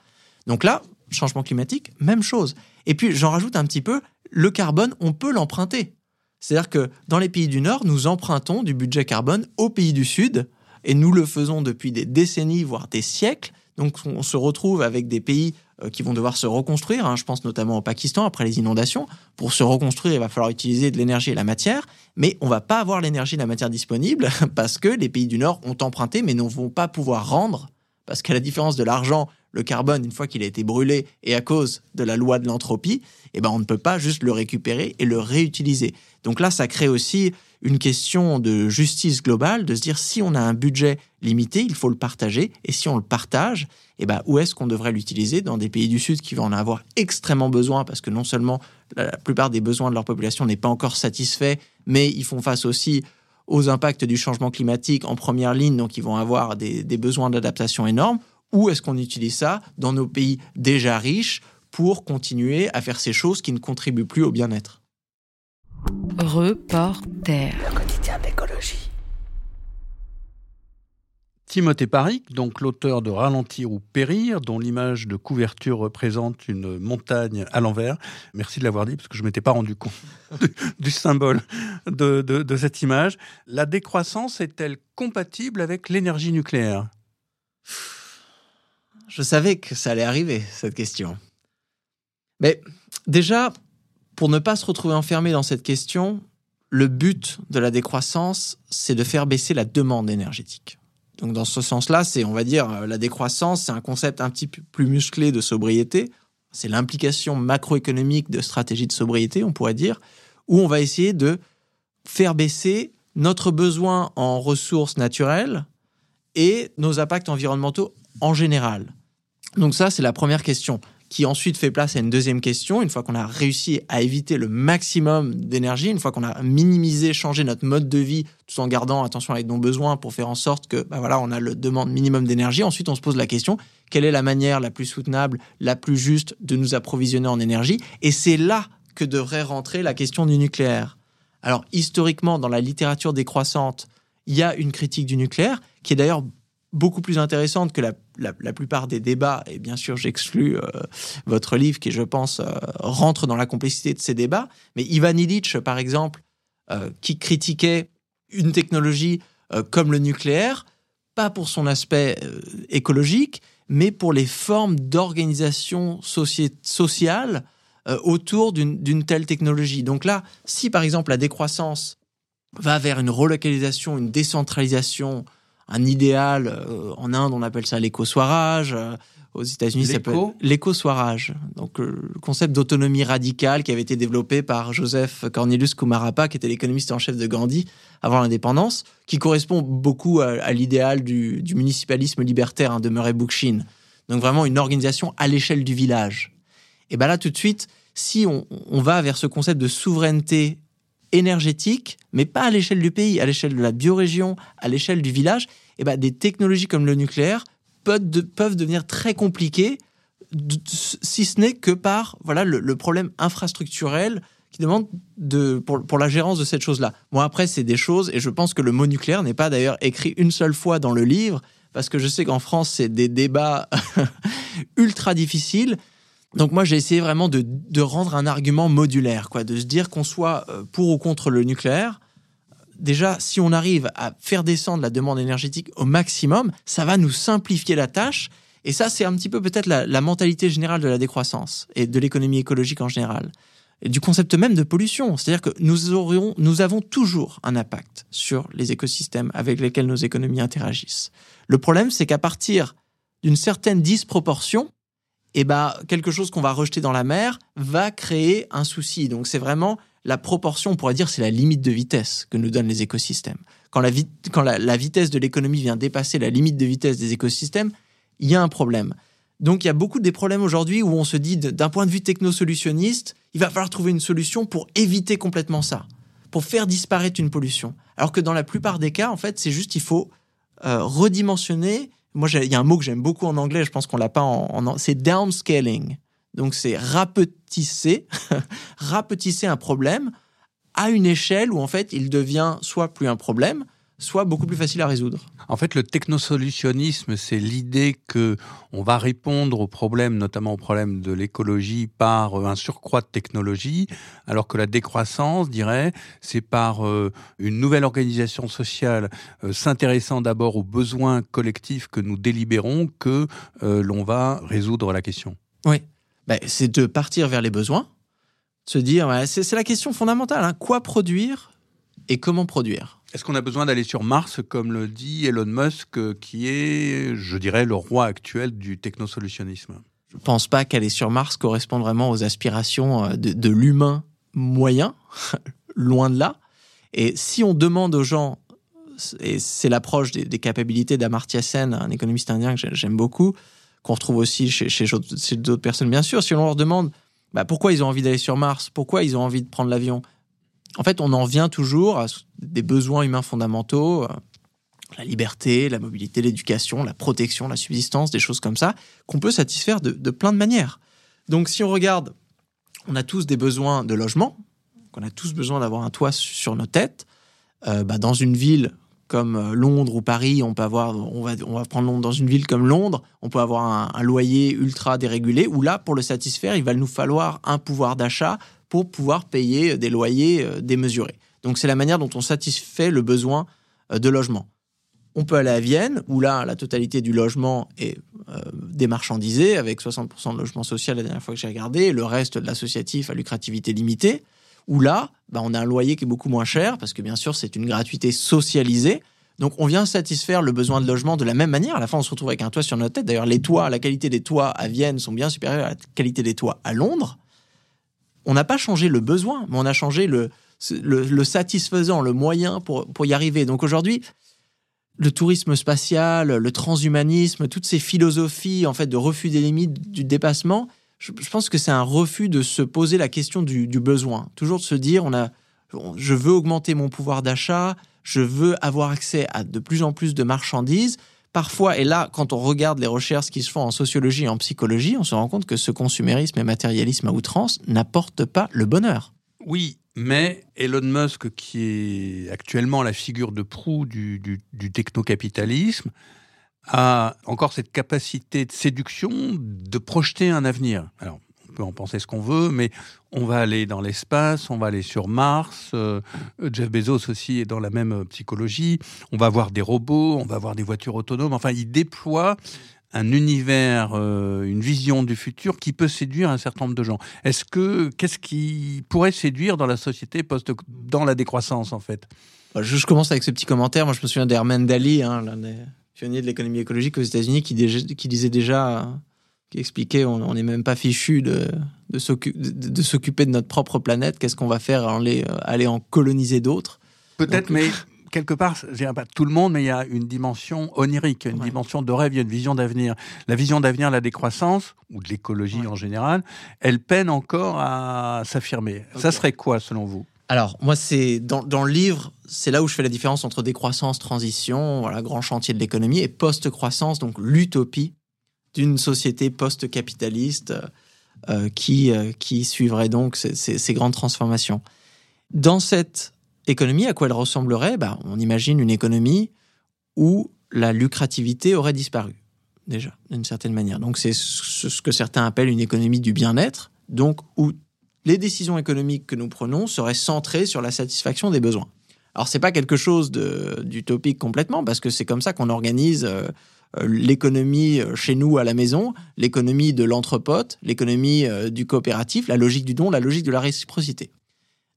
Donc là, changement climatique, même chose. Et puis j'en rajoute un petit peu, le carbone, on peut l'emprunter. C'est-à-dire que dans les pays du Nord, nous empruntons du budget carbone aux pays du Sud, et nous le faisons depuis des décennies, voire des siècles. Donc on se retrouve avec des pays euh, qui vont devoir se reconstruire, hein. je pense notamment au Pakistan après les inondations. Pour se reconstruire, il va falloir utiliser de l'énergie et la matière, mais on va pas avoir l'énergie et la matière disponible parce que les pays du Nord ont emprunté mais ne vont pas pouvoir rendre, parce qu'à la différence de l'argent, le carbone, une fois qu'il a été brûlé et à cause de la loi de l'entropie, eh ben, on ne peut pas juste le récupérer et le réutiliser. Donc là, ça crée aussi une question de justice globale, de se dire si on a un budget limité, il faut le partager. Et si on le partage, eh ben, où est-ce qu'on devrait l'utiliser? Dans des pays du Sud qui vont en avoir extrêmement besoin, parce que non seulement la plupart des besoins de leur population n'est pas encore satisfait, mais ils font face aussi aux impacts du changement climatique en première ligne, donc ils vont avoir des besoins d'adaptation énormes ou est-ce qu'on utilise ça dans nos pays déjà riches pour continuer à faire ces choses qui ne contribuent plus au bien-être? Reporter. Le quotidien d'écologie. Timothée Paric, donc l'auteur de Ralentir ou Périr, dont l'image de couverture représente une montagne à l'envers. Merci de l'avoir dit, parce que je ne m'étais pas rendu compte du, symbole de, de cette image. La décroissance est-elle compatible avec l'énergie nucléaire? Je savais que ça allait arriver, cette question. Mais déjà, pour ne pas se retrouver enfermé dans cette question, le but de la décroissance, c'est de faire baisser la demande énergétique. Donc dans ce sens-là, c'est, on va dire, euh, la décroissance, c'est un concept un petit peu plus musclé de sobriété. C'est l'implication macroéconomique de stratégie de sobriété, on pourrait dire, où on va essayer de faire baisser notre besoin en ressources naturelles et nos impacts environnementaux en général. Donc ça, c'est la première question qui ensuite fait place à une deuxième question. Une fois qu'on a réussi à éviter le maximum d'énergie, une fois qu'on a minimisé, changé notre mode de vie, tout en gardant attention avec nos besoins pour faire en sorte que, bah voilà, on a le demande minimum d'énergie. Ensuite, on se pose la question quelle est la manière la plus soutenable, la plus juste de nous approvisionner en énergie? Et c'est là que devrait rentrer la question du nucléaire. Alors, historiquement, dans la littérature décroissante, il y a une critique du nucléaire qui est d'ailleurs beaucoup plus intéressante que la, plupart des débats, et bien sûr j'exclus euh, votre livre qui, je pense, euh, rentre dans la complexité de ces débats, mais Ivan Illich, par exemple, euh, qui critiquait une technologie comme le nucléaire, pas pour son aspect écologique, mais pour les formes d'organisation sociale autour d'une telle technologie. Donc là, si par exemple la décroissance va vers une relocalisation, une décentralisation, un idéal. Euh, en Inde, on appelle ça l'éco-soirage. Euh, aux États-Unis, ça peut l'éco-soirage. Donc, euh, le concept d'autonomie radicale qui avait été développé par Joseph Cornelius Kumarapa, qui était l'économiste en chef de Gandhi avant l'indépendance, qui correspond beaucoup à, l'idéal du, municipalisme libertaire hein, de Murray Bookchin. Donc, vraiment une organisation à l'échelle du village. Et ben là, tout de suite, si on, on va vers ce concept de souveraineté énergétique, mais pas à l'échelle du pays, à l'échelle de la biorégion, à l'échelle du village, et eh ben, des technologies comme le nucléaire peuvent, devenir très compliquées, si ce n'est que par voilà le, problème infrastructurel qui demande de, pour, pour la gérance de cette chose-là. Moi, après, c'est des choses, et je pense que le mot nucléaire n'est pas d'ailleurs écrit une seule fois dans le livre, parce que je sais qu'en France, c'est des débats ultra difficiles. Donc moi, j'ai essayé vraiment de, rendre un argument modulaire, quoi, de se dire qu'on soit euh, pour ou contre le nucléaire. Déjà, si on arrive à faire descendre la demande énergétique au maximum, ça va nous simplifier la tâche. Et ça, c'est un petit peu peut-être la, mentalité générale de la décroissance et de l'économie écologique en général. Et du concept même de pollution. C'est-à-dire que nous, aurions, nous avons toujours un impact sur les écosystèmes avec lesquels nos économies interagissent. Le problème, c'est qu'à partir d'une certaine disproportion, eh ben, quelque chose qu'on va rejeter dans la mer va créer un souci. Donc c'est vraiment la proportion, on pourrait dire, c'est la limite de vitesse que nous donnent les écosystèmes. Quand la, vitesse de l'économie vient dépasser la limite de vitesse des écosystèmes, il y a un problème. Donc il y a beaucoup des problèmes aujourd'hui où on se dit, d'un point de vue technosolutionniste, il va falloir trouver une solution pour éviter complètement ça, pour faire disparaître une pollution. Alors que dans la plupart des cas, en fait, c'est juste il faut euh, redimensionner moi, il y a un mot que j'aime beaucoup en anglais, je pense qu'on l'a pas en, en c'est downscaling. Donc, c'est rapetisser, rapetisser un problème à une échelle où, en fait, il devient soit plus un problème, soit beaucoup plus facile à résoudre. En fait, le technosolutionnisme, c'est l'idée que on va répondre aux problèmes, notamment aux problèmes de l'écologie, par euh, un surcroît de technologie, alors que la décroissance, dirais, c'est par euh, une nouvelle organisation sociale euh, s'intéressant d'abord aux besoins collectifs que nous délibérons que l'on va résoudre la question. Oui, ben, c'est de partir vers les besoins, se dire, c'est la question fondamentale, hein. quoi produire et comment produire? Est-ce qu'on a besoin d'aller sur Mars, comme le dit Elon Musk, qui est, je dirais, le roi actuel du technosolutionnisme? Je ne pense pas qu'aller sur Mars correspond vraiment aux aspirations euh, de, l'humain moyen, loin de là. Et si on demande aux gens, et c'est l'approche des, capacités d'Amartya Sen, un économiste indien que j'aime beaucoup, qu'on retrouve aussi chez, chez, d'autres personnes, bien sûr, si on leur demande bah, pourquoi ils ont envie d'aller sur Mars, pourquoi ils ont envie de prendre l'avion, en fait, on en vient toujours à des besoins humains fondamentaux, euh, la liberté, la mobilité, l'éducation, la protection, la subsistance, des choses comme ça, qu'on peut satisfaire de, plein de manières. Donc si on regarde, on a tous des besoins de logement, on a tous besoin d'avoir un toit sur nos têtes. Euh, bah, dans une ville comme euh, Londres ou Paris, on peut avoir, on va, prendre Londres dans une ville comme Londres, on peut avoir un, un loyer ultra dérégulé, où là, pour le satisfaire, il va nous falloir un pouvoir d'achat pour pouvoir payer des loyers euh, démesurés. Donc c'est la manière dont on satisfait le besoin euh, de logement. On peut aller à Vienne, où là, la totalité du logement est euh, démarchandisé, avec 60% de logement social la dernière fois que j'ai regardé, le reste de l'associatif à lucrativité limitée. Où là, bah, on a un loyer qui est beaucoup moins cher, parce que bien sûr, c'est une gratuité socialisée. Donc, on vient satisfaire le besoin de logement de la même manière. À la fin, on se retrouve avec un toit sur notre tête. D'ailleurs, les toits, la qualité des toits à Vienne sont bien supérieures à la qualité des toits à Londres. On n'a pas changé le besoin, mais on a changé le, le, satisfaisant, le moyen pour, pour y arriver. Donc aujourd'hui, le tourisme spatial, le transhumanisme, toutes ces philosophies en fait de refus des limites, du dépassement, je, pense que c'est un refus de se poser la question du, besoin. Toujours de se dire, on a, je veux augmenter mon pouvoir d'achat, je veux avoir accès à de plus en plus de marchandises. Parfois, et là, quand on regarde les recherches qui se font en sociologie et en psychologie, on se rend compte que ce consumérisme et matérialisme à outrance n'apporte pas le bonheur. Oui, mais Elon Musk, qui est actuellement la figure de proue du, du, technocapitalisme, a encore cette capacité de séduction de projeter un avenir. Alors, peut en penser ce qu'on veut, mais on va aller dans l'espace, on va aller sur Mars. Euh, Jeff Bezos aussi est dans la même psychologie. On va avoir des robots, on va avoir des voitures autonomes. Enfin, il déploie un univers, euh, une vision du futur qui peut séduire un certain nombre de gens. Est-ce que qu'est-ce qui pourrait séduire dans la société post dans la décroissance en fait? Bah, je, commence avec ce petit commentaire. Moi, je me souviens d'Herman Daly, hein, l'un des pionniers de l'économie écologique aux États-Unis, qui, disait déjà, qui expliquait, on n'est même pas fichu de, de s'occuper de, notre propre planète. Qu'est-ce qu'on va faire aller, aller en coloniser d'autres? Peut-être, mais quelque part, je dirais pas tout le monde, mais il y a une dimension onirique, une dimension de rêve, il y a une vision d'avenir. La vision d'avenir, la décroissance, ou de l'écologie en général, elle peine encore à s'affirmer. Ça serait quoi, selon vous? Alors, moi, c'est dans, le livre, c'est là où je fais la différence entre décroissance, transition, voilà, grand chantier de l'économie, et post-croissance, donc l'utopie d'une société post-capitaliste euh, qui, euh, qui suivrait donc ces, grandes transformations. Dans cette économie, à quoi elle ressemblerait? Bah, On imagine une économie où la lucrativité aurait disparu, déjà, d'une certaine manière. Donc c'est ce que certains appellent une économie du bien-être, donc où les décisions économiques que nous prenons seraient centrées sur la satisfaction des besoins. Alors c'est pas quelque chose d'utopique complètement, parce que c'est comme ça qu'on organise euh, l'économie euh, chez nous à la maison, l'économie de l'entrepote, l'économie du coopératif, la logique du don, la logique de la réciprocité.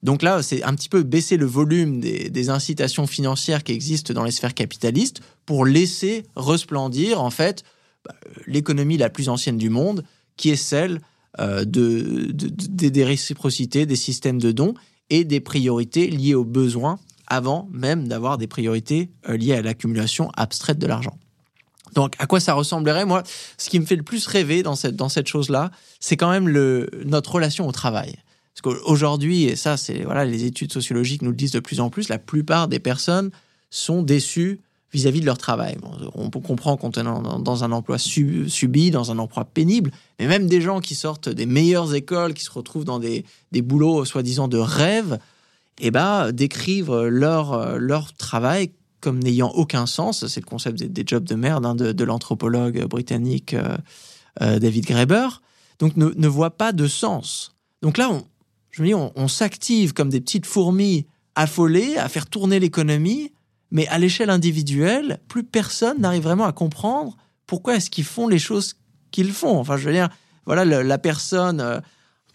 Donc là, c'est un petit peu baisser le volume des, incitations financières qui existent dans les sphères capitalistes pour laisser resplendir en fait bah, l'économie la plus ancienne du monde, qui est celle euh, de, des réciprocités, des systèmes de dons et des priorités liées aux besoins avant même d'avoir des priorités euh, liées à l'accumulation abstraite de l'argent. Donc, à quoi ça ressemblerait? Moi, ce qui me fait le plus rêver dans cette, dans cette chose-là, c'est quand même le, notre relation au travail. Parce qu'aujourd'hui, et ça, c'est voilà, les études sociologiques nous le disent de plus en plus, la plupart des personnes sont déçues vis-à-vis de leur travail. on comprend qu'on est dans un emploi subi, dans un emploi pénible, mais même des gens qui sortent des meilleures écoles, qui se retrouvent dans des, des boulots soi-disant de rêve, eh ben, décrivent leur, leur travail comme n'ayant aucun sens. C'est le concept des, jobs de merde hein, de, l'anthropologue britannique euh, euh, David Graeber. Donc ne, ne voit pas de sens. Donc là, on, je me dis, on, s'active comme des petites fourmis affolées à faire tourner l'économie, mais à l'échelle individuelle, plus personne n'arrive vraiment à comprendre pourquoi est-ce qu'ils font les choses qu'ils font. Enfin, je veux dire, voilà, la personne, euh,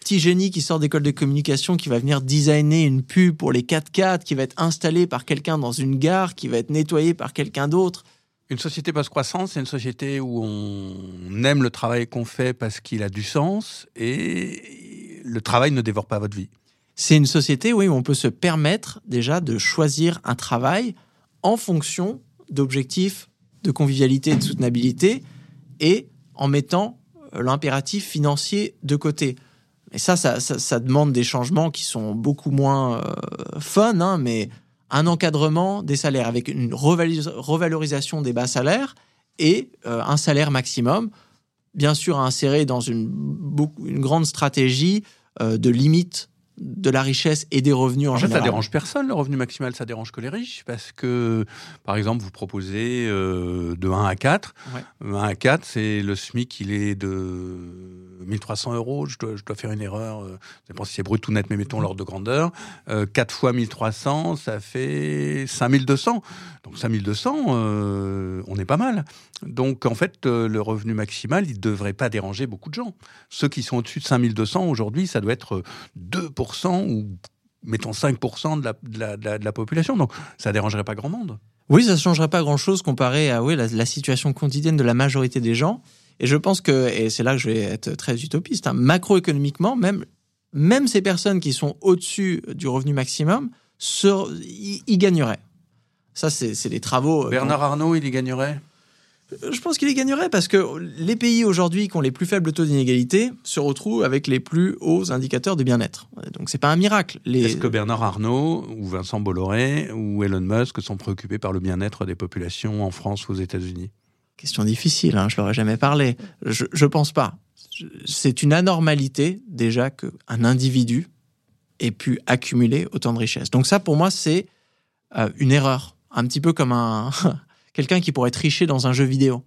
petit génie qui sort d'école de communication, qui va venir designer une pub pour les 4x4, qui va être installée par quelqu'un dans une gare, qui va être nettoyée par quelqu'un d'autre. Une société post-croissance, c'est une société où on aime le travail qu'on fait parce qu'il a du sens et le travail ne dévore pas votre vie. C'est une société où on peut se permettre déjà de choisir un travail en fonction d'objectifs de convivialité et de soutenabilité et en mettant euh, l'impératif financier de côté. Et ça ça, demande des changements qui sont beaucoup moins euh, fun, hein, mais un encadrement des salaires avec une revalorisation des bas salaires et euh, un salaire maximum bien sûr à insérer dans une, une grande stratégie euh, de limite de la richesse et des revenus en, en fait, Ça dérange personne, le revenu maximal, ça dérange que les riches, parce que, par exemple, vous proposez euh, de 1 à 4. 1 à 4, c'est le SMIC, il est de 1300 euros. Je dois, je dois faire une erreur, euh, sais pas si c'est brut ou net, mais mettons l'ordre de grandeur. 4 fois 1300, ça fait 5200. Donc 5200, on est pas mal. Donc en fait, le revenu maximal, il ne devrait pas déranger beaucoup de gens. Ceux qui sont au-dessus de 5200, aujourd'hui, ça doit être 2% ou mettons 5% de la, de, la, de, la, population. Donc ça dérangerait pas grand monde. Oui, ça ne changerait pas grand-chose comparé à oui, la, situation quotidienne de la majorité des gens. Et je pense que, et c'est là que je vais être très utopiste, hein, macroéconomiquement, même, même ces personnes qui sont au-dessus du revenu maximum, y, gagneraient. Ça, c'est des travaux. Euh, Bernard Arnault, il y gagnerait? Je pense qu'il y gagnerait parce que les pays aujourd'hui qui ont les plus faibles taux d'inégalité se retrouvent avec les plus hauts indicateurs de bien-être. Donc c'est pas un miracle. Est-ce que Bernard Arnault ou Vincent Bolloré ou Elon Musk sont préoccupés par le bien-être des populations en France ou aux États-Unis? Question difficile, hein, je leur ai jamais parlé. Je, ne pense pas. C'est une anormalité déjà qu'un individu ait pu accumuler autant de richesses. Donc ça, pour moi, c'est euh, une erreur. Un petit peu comme un, quelqu'un qui pourrait tricher dans un jeu vidéo.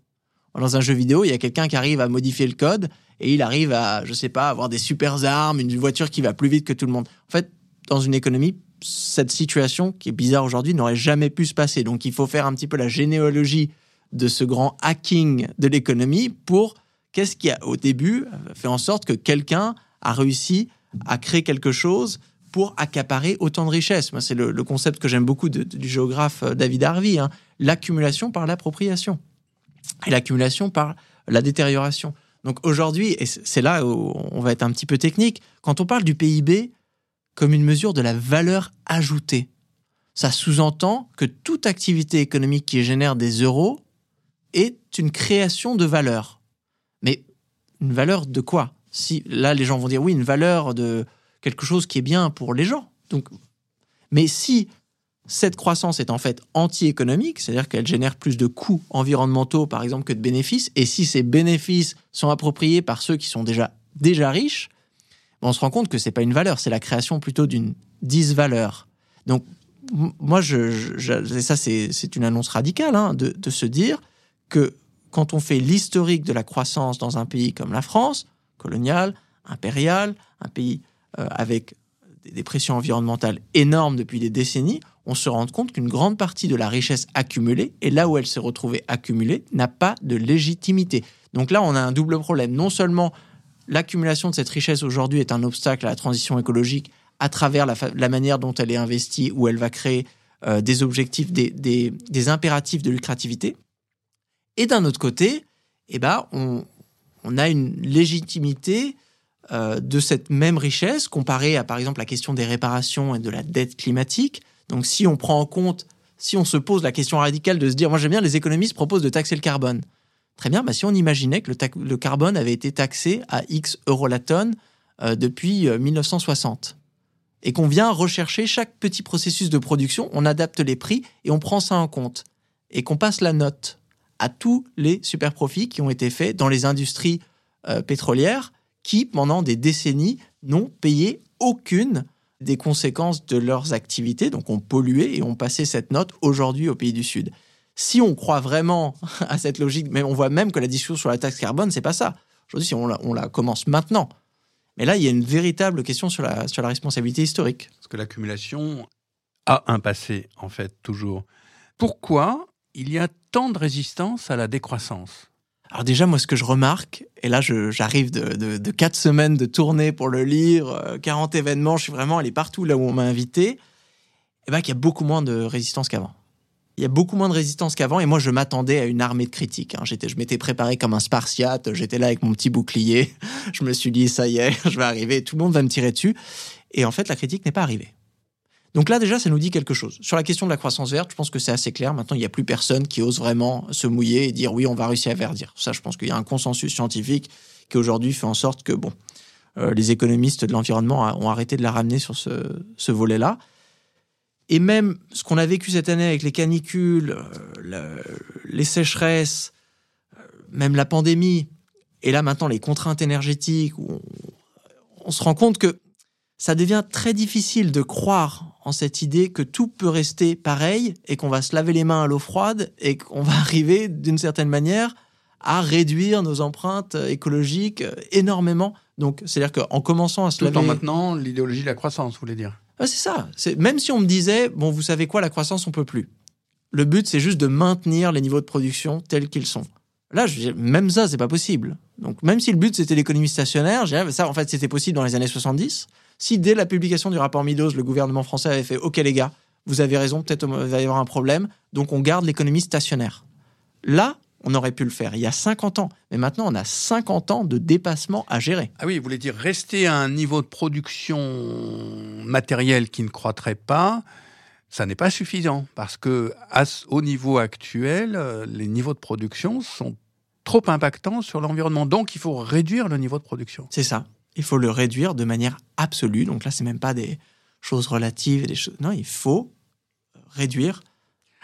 Dans un jeu vidéo, il y a quelqu'un qui arrive à modifier le code et il arrive à, je sais pas, avoir des super armes, une voiture qui va plus vite que tout le monde. En fait, dans une économie, cette situation qui est bizarre aujourd'hui n'aurait jamais pu se passer. Donc il faut faire un petit peu la généalogie de ce grand hacking de l'économie pour qu'est-ce qui a au début fait en sorte que quelqu'un a réussi à créer quelque chose pour accaparer autant de richesses. c'est le, concept que j'aime beaucoup du géographe euh, David Harvey, hein. l'accumulation par l'appropriation et l'accumulation par la détérioration. Donc aujourd'hui, et c'est là où on va être un petit peu technique, quand on parle du PIB comme une mesure de la valeur ajoutée, ça sous-entend que toute activité économique qui génère des euros est une création de valeur. Mais une valeur de quoi? Si là les gens vont dire oui, une valeur de quelque chose qui est bien pour les gens. Donc, mais si cette croissance est en fait anti-économique, c'est-à-dire qu'elle génère plus de coûts environnementaux, par exemple, que de bénéfices, et si ces bénéfices sont appropriés par ceux qui sont déjà, déjà riches, on se rend compte que c'est pas une valeur, c'est la création plutôt d'une disvaleur. Donc, moi, ça, c'est une annonce radicale, hein, de se dire que quand on fait l'historique de la croissance dans un pays comme la France, colonial, impérial, un pays euh, avec des pressions environnementales énormes depuis des décennies, on se rend compte qu'une grande partie de la richesse accumulée, et là où elle s'est retrouvée accumulée, n'a pas de légitimité. Donc là, on a un double problème. Non seulement l'accumulation de cette richesse aujourd'hui est un obstacle à la transition écologique à travers la, manière dont elle est investie, où elle va créer euh, des objectifs, des, des, impératifs de lucrativité. Et d'un autre côté, eh ben, on, a une légitimité euh, de cette même richesse comparée à, par exemple, la question des réparations et de la dette climatique. Donc, si on prend en compte, si on se pose la question radicale de se dire, moi j'aime bien, les économistes proposent de taxer le carbone. Très bien, bah, si on imaginait que le, carbone avait été taxé à X euros la tonne euh, depuis 1960 euh, et qu'on vient rechercher chaque petit processus de production, on adapte les prix et on prend ça en compte et qu'on passe la note à tous les super profits qui ont été faits dans les industries pétrolières qui, pendant des décennies, n'ont payé aucune des conséquences de leurs activités, donc ont pollué et ont passé cette note aujourd'hui au pays du Sud. Si on croit vraiment à cette logique, mais on voit même que la discussion sur la taxe carbone, c'est pas ça. Aujourd'hui, on la, on la, commence maintenant. Mais là, il y a une véritable question sur la, sur la responsabilité historique. Parce que l'accumulation a un passé, en fait, toujours. Pourquoi il y a tant de résistance à la décroissance alors déjà, moi, ce que je remarque, et là, j'arrive de, quatre semaines de tournée pour le lire, 40 euh, événements, je suis vraiment allé partout là où on m'a invité, eh ben, qu'il y a beaucoup moins de résistance qu'avant. Il y a beaucoup moins de résistance qu'avant, et moi, je m'attendais à une armée de critiques. Hein. Je m'étais préparé comme un spartiate, j'étais là avec mon petit bouclier, je me suis dit, ça y est, je vais arriver, tout le monde va me tirer dessus. Et en fait, la critique n'est pas arrivée. Donc là, déjà, ça nous dit quelque chose. Sur la question de la croissance verte, je pense que c'est assez clair. Maintenant, il n'y a plus personne qui ose vraiment se mouiller et dire oui, on va réussir à verdir. Ça, je pense qu'il y a un consensus scientifique qui aujourd'hui fait en sorte que, bon, euh, les économistes de l'environnement ont arrêté de la ramener sur ce, volet-là. Et même ce qu'on a vécu cette année avec les canicules, euh, les sécheresses, euh, même la pandémie, et là maintenant les contraintes énergétiques, on se rend compte que ça devient très difficile de croire en cette idée que tout peut rester pareil et qu'on va se laver les mains à l'eau froide et qu'on va arriver d'une certaine manière à réduire nos empreintes écologiques énormément. Donc, c'est-à-dire qu'en commençant à se laver... Tout en maintenant l'idéologie de la croissance, vous voulez dire? C'est ça. Même si on me disait, bon, vous savez quoi, la croissance, on peut plus. Le but, c'est juste de maintenir les niveaux de production tels qu'ils sont. Là, je, même ça, c'est pas possible. Donc, même si le but, c'était l'économie stationnaire, ça, en fait, c'était possible dans les années 70 Si dès la publication du rapport Meadows, le gouvernement français avait fait OK les gars, vous avez raison, peut-être il va y avoir un problème, donc on garde l'économie stationnaire. Là, on aurait pu le faire il y a 50 ans. Mais maintenant, on a 50 ans de dépassement à gérer. Ah oui, vous voulez dire rester à un niveau de production matérielle qui ne croîtrait pas, ça n'est pas suffisant parce que au niveau actuel, euh, les niveaux de production sont trop impactants sur l'environnement. Donc, il faut réduire le niveau de production. C'est ça. Il faut le réduire de manière absolue. Donc là, c'est même pas des choses relatives, des choses. Non, il faut réduire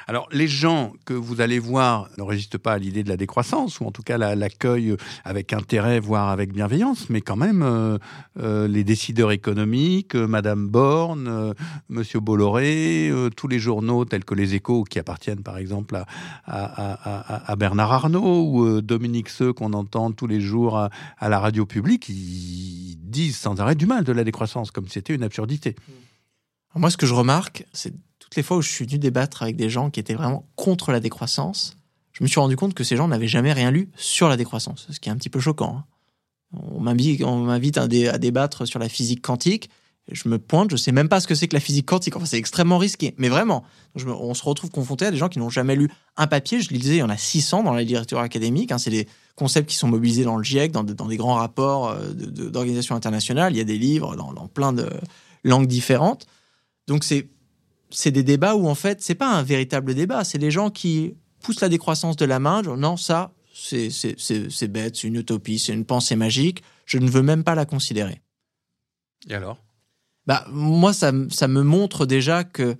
alors, les gens que vous allez voir ne résistent pas à l'idée de la décroissance, ou en tout cas l'accueil avec intérêt, voire avec bienveillance, mais quand même, euh, euh, les décideurs économiques, euh, Madame Borne, Monsieur Bolloré, tous les journaux tels que Les Échos, qui appartiennent par exemple à, Bernard Arnault, ou Dominique Seux, qu'on entend tous les jours à, la radio publique, ils disent sans arrêt du mal de la décroissance, comme c'était une absurdité. Moi, ce que je remarque, c'est les fois où je suis venu débattre avec des gens qui étaient vraiment contre la décroissance, je me suis rendu compte que ces gens n'avaient jamais rien lu sur la décroissance, ce qui est un petit peu choquant. Hein. On m'invite à, débattre sur la physique quantique. Je me pointe, je sais même pas ce que c'est que la physique quantique. Enfin, c'est extrêmement risqué. Mais vraiment, on se retrouve confronté à des gens qui n'ont jamais lu un papier. Je le disais, il y en a 600 dans la littérature académique. Hein. c'est des concepts qui sont mobilisés dans le GIEC, dans, des grands rapports euh, d'organisations internationales. Il y a des livres dans, dans plein de langues différentes. Donc, c'est c'est des débats où en fait, c'est pas un véritable débat. C'est les gens qui poussent la décroissance de la main. non, ça, c'est bête, c'est une utopie, c'est une pensée magique. Je ne veux même pas la considérer. Et alors? Bah moi, ça, ça me montre déjà que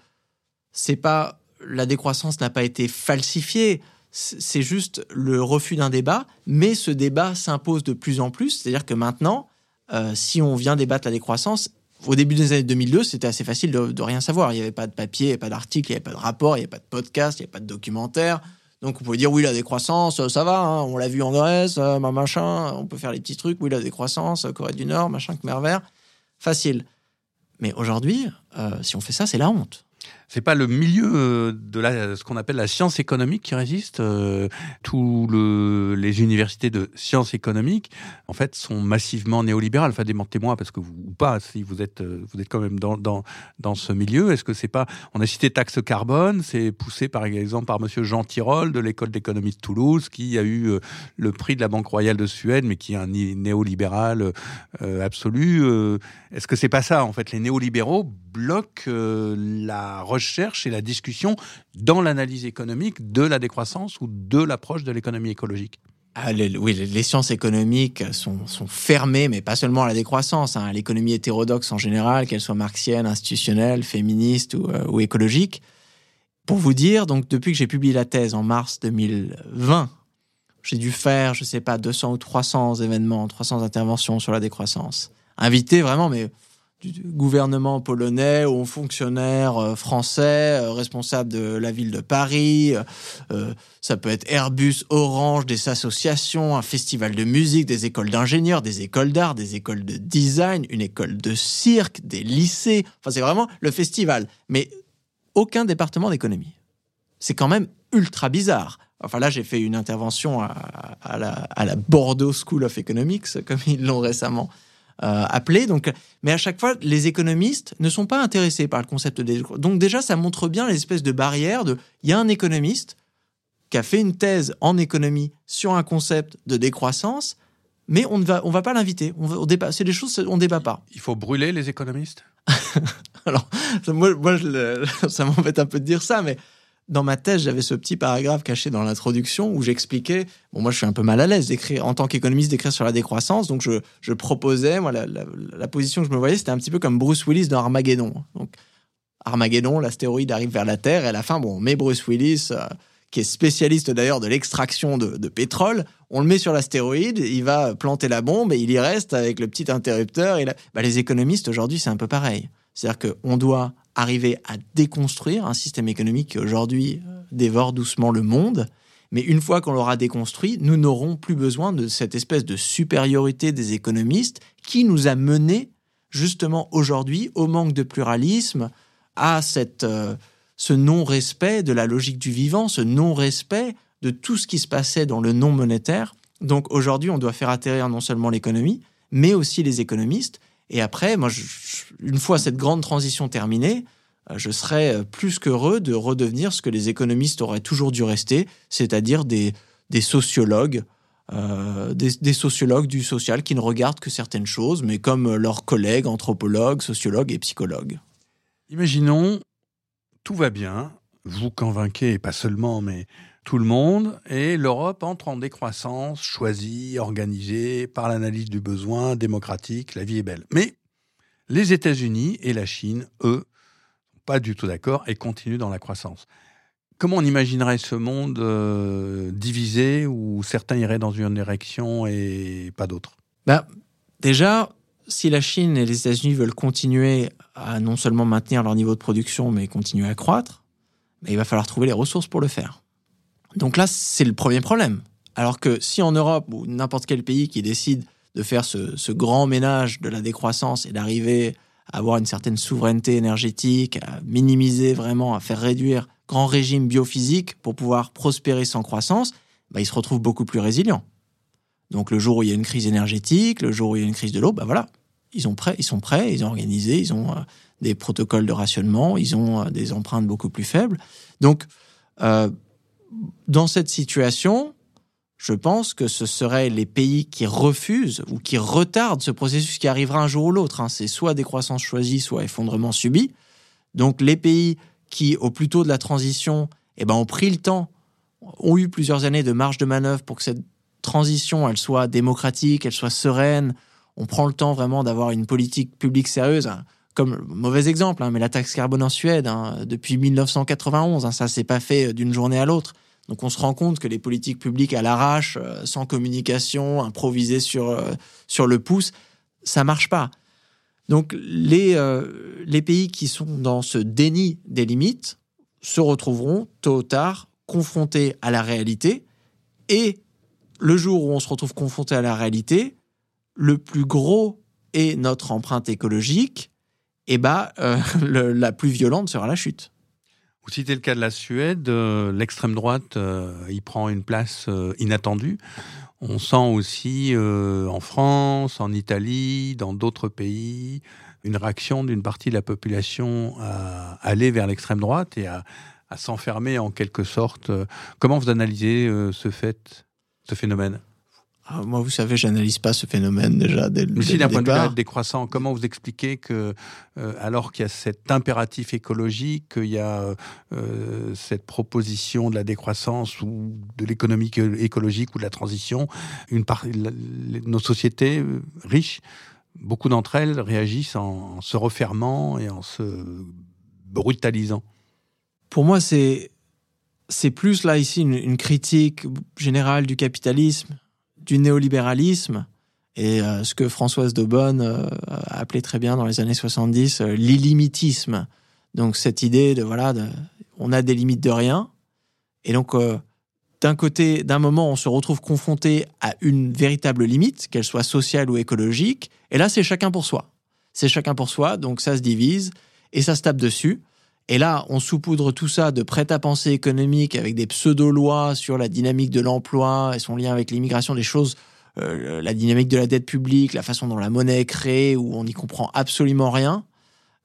c'est pas la décroissance n'a pas été falsifiée. C'est juste le refus d'un débat, mais ce débat s'impose de plus en plus. C'est-à-dire que maintenant, euh, si on vient débattre la décroissance, au début des années 2002, c'était assez facile de, rien savoir. Il n'y avait pas de papier, pas d'article, il n'y avait pas de rapport, il n'y avait pas de podcast, il n'y avait pas de documentaire. Donc on pouvait dire oui la décroissance, ça va, hein, on l'a vu en Grèce, euh, machin, on peut faire les petits trucs, oui la décroissance, Corée du Nord, machin, Khmer vert, facile. Mais aujourd'hui, euh, si on fait ça, c'est la honte c'est pas le milieu euh, de la, ce qu'on appelle la science économique qui résiste. Euh, tous le, les universités de sciences économiques, en fait, sont massivement néolibérales. Enfin, démentez-moi parce que vous ou pas, si vous êtes, euh, vous êtes quand même dans dans, dans ce milieu. Est-ce que c'est pas On a cité taxe carbone, c'est poussé par exemple par Monsieur Jean Tirole de l'école d'économie de Toulouse, qui a eu le prix de la Banque royale de Suède, mais qui est un néolibéral absolu. Est-ce que c'est pas ça en fait? Les néolibéraux bloquent la recherche et la discussion dans l'analyse économique de la décroissance ou de l'approche de l'économie écologique ah, oui, les sciences économiques sont, fermées, mais pas seulement à la décroissance, hein, à l'économie hétérodoxe en général, qu'elle soit marxienne, institutionnelle, féministe ou, euh, ou, écologique. Pour vous dire, donc depuis que j'ai publié la thèse en mars 2020, j'ai dû faire, je sais pas, 200 ou 300 événements, 300 interventions sur la décroissance. Invité vraiment, mais gouvernement polonais aux fonctionnaires euh, français euh, responsables de la ville de Paris. Euh, ça peut être Airbus, Orange, des associations, un festival de musique, des écoles d'ingénieurs, des écoles d'art, des écoles de design, une école de cirque, des lycées. Enfin, c'est vraiment le festival. Mais aucun département d'économie. C'est quand même ultra bizarre. Enfin là, j'ai fait une intervention à, la, à la Bordeaux School of Economics, comme ils l'ont récemment euh, appelé. Donc, mais à chaque fois, les économistes ne sont pas intéressés par le concept de Donc déjà, ça montre bien les espèces de barrières de. Il y a un économiste qui a fait une thèse en économie sur un concept de décroissance, mais on ne va, on va pas l'inviter. On, on c'est des choses, on débat pas. Il faut brûler les économistes? Alors, moi, moi ça m'embête un peu de dire ça, mais dans ma thèse, j'avais ce petit paragraphe caché dans l'introduction où j'expliquais, bon, moi je suis un peu mal à l'aise d'écrire, en tant qu'économiste, d'écrire sur la décroissance, donc je, je proposais, moi la, position que je me voyais, c'était un petit peu comme Bruce Willis dans Armageddon. Donc Armageddon, l'astéroïde arrive vers la Terre, et à la fin, bon, on met Bruce Willis, euh, qui est spécialiste d'ailleurs de l'extraction de, pétrole, on le met sur l'astéroïde, il va planter la bombe, et il y reste avec le petit interrupteur. Bah, les économistes aujourd'hui, c'est un peu pareil. C'est-à-dire qu'on doit arriver à déconstruire un système économique qui aujourd'hui euh, dévore doucement le monde. Mais une fois qu'on l'aura déconstruit, nous n'aurons plus besoin de cette espèce de supériorité des économistes qui nous a menés justement aujourd'hui au manque de pluralisme, à cette, euh, ce non-respect de la logique du vivant, ce non-respect de tout ce qui se passait dans le non monétaire. Donc aujourd'hui, on doit faire atterrir non seulement l'économie, mais aussi les économistes Et après, moi, une fois cette grande transition terminée, euh, je serais plus qu'heureux de redevenir ce que les économistes auraient toujours dû rester, c'est-à-dire des, des sociologues, euh, des, sociologues du social qui ne regardent que certaines choses, mais comme leurs collègues anthropologues, sociologues et psychologues. Imaginons, tout va bien, vous convainquez, pas seulement, mais tout le monde, et l'Europe entre en décroissance, choisie, organisée, par l'analyse du besoin, démocratique, la vie est belle. Mais les États-Unis et la Chine, eux, pas du tout d'accord et continuent dans la croissance. Comment on imaginerait ce monde euh, divisé où certains iraient dans une direction et pas d'autres? Bah, Déjà, si la Chine et les États-Unis veulent continuer à non seulement maintenir leur niveau de production, mais continuer à croître, bah, il va falloir trouver les ressources pour le faire. Donc là, c'est le premier problème. Alors que si en Europe ou n'importe quel pays qui décide de faire ce, grand ménage de la décroissance et d'arriver à avoir une certaine souveraineté énergétique, à minimiser vraiment, à faire réduire grand régime biophysique pour pouvoir prospérer sans croissance, bah, il se retrouve beaucoup plus résilient. Donc le jour où il y a une crise énergétique, le jour où il y a une crise de l'eau, bah voilà, ils, ont prêt, ils sont prêts, ils ont organisé, ils ont euh, des protocoles de rationnement, ils ont euh, des empreintes beaucoup plus faibles. Donc euh, dans cette situation, je pense que ce seraient les pays qui refusent ou qui retardent ce processus qui arrivera un jour ou l'autre. Hein. C'est soit décroissance choisie, soit effondrement subi. Donc les pays qui, au plus tôt de la transition, eh ben, ont pris le temps, ont eu plusieurs années de marge de manœuvre pour que cette transition, elle soit démocratique, elle soit sereine. On prend le temps vraiment d'avoir une politique publique sérieuse comme mauvais exemple, hein, mais la taxe carbone en Suède, hein, depuis 1991, hein, ça s'est pas fait euh, d'une journée à l'autre. Donc on se rend compte que les politiques publiques à l'arrache, euh, sans communication, improvisées sur, euh, sur le pouce, ça marche pas. Donc les, les pays qui sont dans ce déni des limites se retrouveront tôt ou tard confrontés à la réalité et le jour où on se retrouve confronté à la réalité, le plus gros est notre empreinte écologique, et eh euh, la plus violente sera la chute. Vous citez le cas de la Suède, euh, l'extrême droite euh, y prend une place inattendue. On sent aussi en France, en Italie, dans d'autres pays, une réaction d'une partie de la population à aller vers l'extrême droite et à, à s'enfermer en quelque sorte. Comment vous analysez ce fait, ce phénomène? Ah, moi, vous savez, j'analyse pas ce phénomène déjà dès, Mais si, d'un point de vue décroissant, comment vous expliquez que, euh, alors qu'il y a cet impératif écologique, qu'il y a euh, cette proposition de la décroissance ou de l'économie écologique ou de la transition, une part, nos sociétés euh, riches, beaucoup d'entre elles réagissent en, se refermant et en se brutalisant? Pour moi, c'est c'est plus là ici une critique générale du capitalisme du néolibéralisme et euh, ce que Françoise Daubonne euh, a appelé très bien dans les années 70 euh, l'illimitisme. Donc cette idée de voilà, on a des limites de rien. Et donc d'un côté, d'un moment, on se retrouve confronté à une véritable limite, qu'elle soit sociale ou écologique. Et là, c'est chacun pour soi. C'est chacun pour soi, donc ça se divise et ça se tape dessus. Et là, on saupoudre tout ça de prêt-à-penser économique avec des pseudo-lois sur la dynamique de l'emploi et son lien avec l'immigration, des choses, euh, la dynamique de la dette publique, la façon dont la monnaie est créée, où on n'y comprend absolument rien.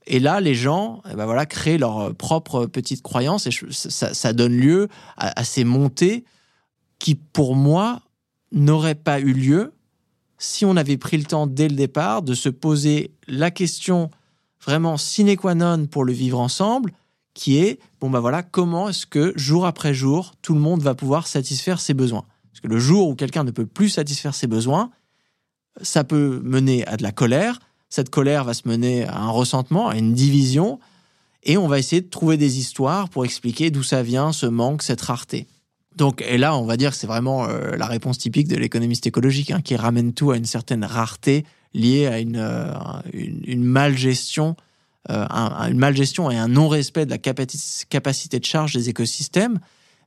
Et là, les gens, eh ben voilà, créent leur propre petite croyance et ça, donne lieu à ces montées qui, pour moi, n'auraient pas eu lieu si on avait pris le temps dès le départ de se poser la question vraiment sine qua non pour le vivre ensemble, qui est, bon ben voilà, comment est-ce que jour après jour, tout le monde va pouvoir satisfaire ses besoins? Parce que le jour où quelqu'un ne peut plus satisfaire ses besoins, ça peut mener à de la colère, cette colère va se mener à un ressentement, à une division, et on va essayer de trouver des histoires pour expliquer d'où ça vient, ce manque, cette rareté. Donc, et là, on va dire que c'est vraiment euh, la réponse typique de l'économiste écologique, hein, qui ramène tout à une certaine rareté, lié à une, euh, une, malgestion, euh, une malgestion et un non-respect de la capacité de charge des écosystèmes.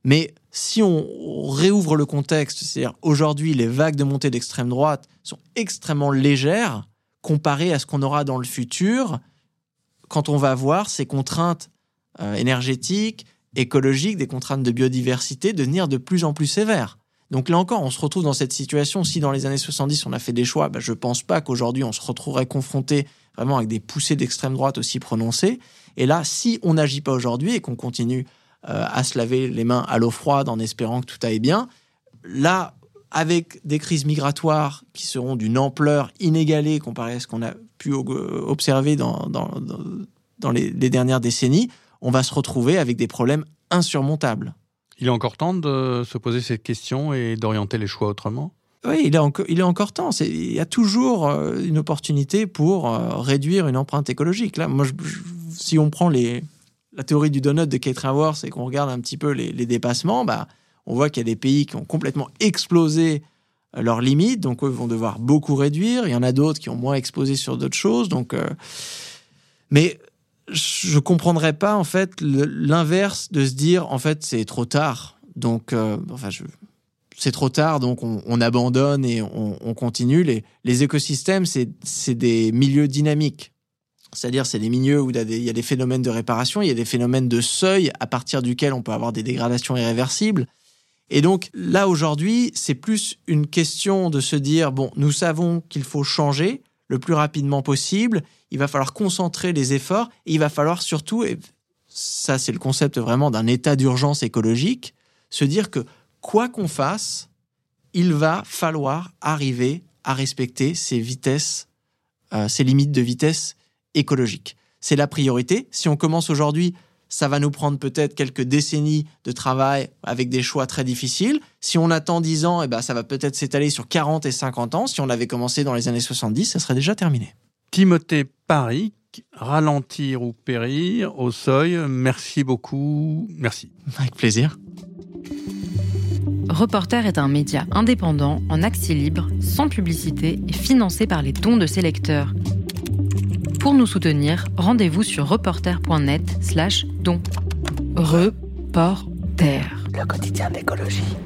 Mais si on réouvre le contexte, c'est-à-dire aujourd'hui, les vagues de montée d'extrême droite sont extrêmement légères comparées à ce qu'on aura dans le futur quand on va voir ces contraintes euh, énergétiques, écologiques, des contraintes de biodiversité devenir de plus en plus sévères. Donc là encore, on se retrouve dans cette situation. Si dans les années 70, on a fait des choix, bah, je pense pas qu'aujourd'hui, on se retrouverait confronté vraiment avec des poussées d'extrême droite aussi prononcées. Et là, si on n'agit pas aujourd'hui et qu'on continue euh, à se laver les mains à l'eau froide en espérant que tout aille bien, là, avec des crises migratoires qui seront d'une ampleur inégalée comparée à ce qu'on a pu observer dans, les dernières décennies, on va se retrouver avec des problèmes insurmontables. Il est encore temps de se poser cette question et d'orienter les choix autrement? Oui, il est, encore, il est encore temps. il y a toujours euh, une opportunité pour euh, réduire une empreinte écologique. Là, moi, si on prend la théorie du donut de Kate Raworth et qu'on regarde un petit peu les, dépassements, bah, on voit qu'il y a des pays qui ont complètement explosé euh, leurs limites, donc eux vont devoir beaucoup réduire. Il y en a d'autres qui ont moins explosé sur d'autres choses. Donc, mais je comprendrais pas en fait l'inverse de se dire en fait c'est trop tard. Donc, enfin, je, c'est trop tard, donc on, abandonne et on, continue. Les, les écosystèmes, c'est des milieux dynamiques. C'est-à-dire, c'est des milieux où il y, a des, phénomènes de réparation, il y a des phénomènes de seuil à partir duquel on peut avoir des dégradations irréversibles. Et donc là, aujourd'hui, c'est plus une question de se dire, bon, nous savons qu'il faut changer le plus rapidement possible, il va falloir concentrer les efforts, et il va falloir surtout, et ça c'est le concept vraiment d'un état d'urgence écologique, se dire que quoi qu'on fasse, il va falloir arriver à respecter ces vitesses, euh, ces limites de vitesse écologique. C'est la priorité. Si on commence aujourd'hui, ça va nous prendre peut-être quelques décennies de travail avec des choix très difficiles. Si on attend 10 ans, eh ben, ça va peut-être s'étaler sur 40 et 50 ans. Si on avait commencé dans les années 70, ça serait déjà terminé. Timothée Paris, ralentir ou périr au seuil. Merci beaucoup. Merci. Avec plaisir. Reporter est un média indépendant, en accès libre, sans publicité et financé par les dons de ses lecteurs. Pour nous soutenir, rendez-vous sur reporter.net slash dons. Reporter. Le quotidien d'écologie.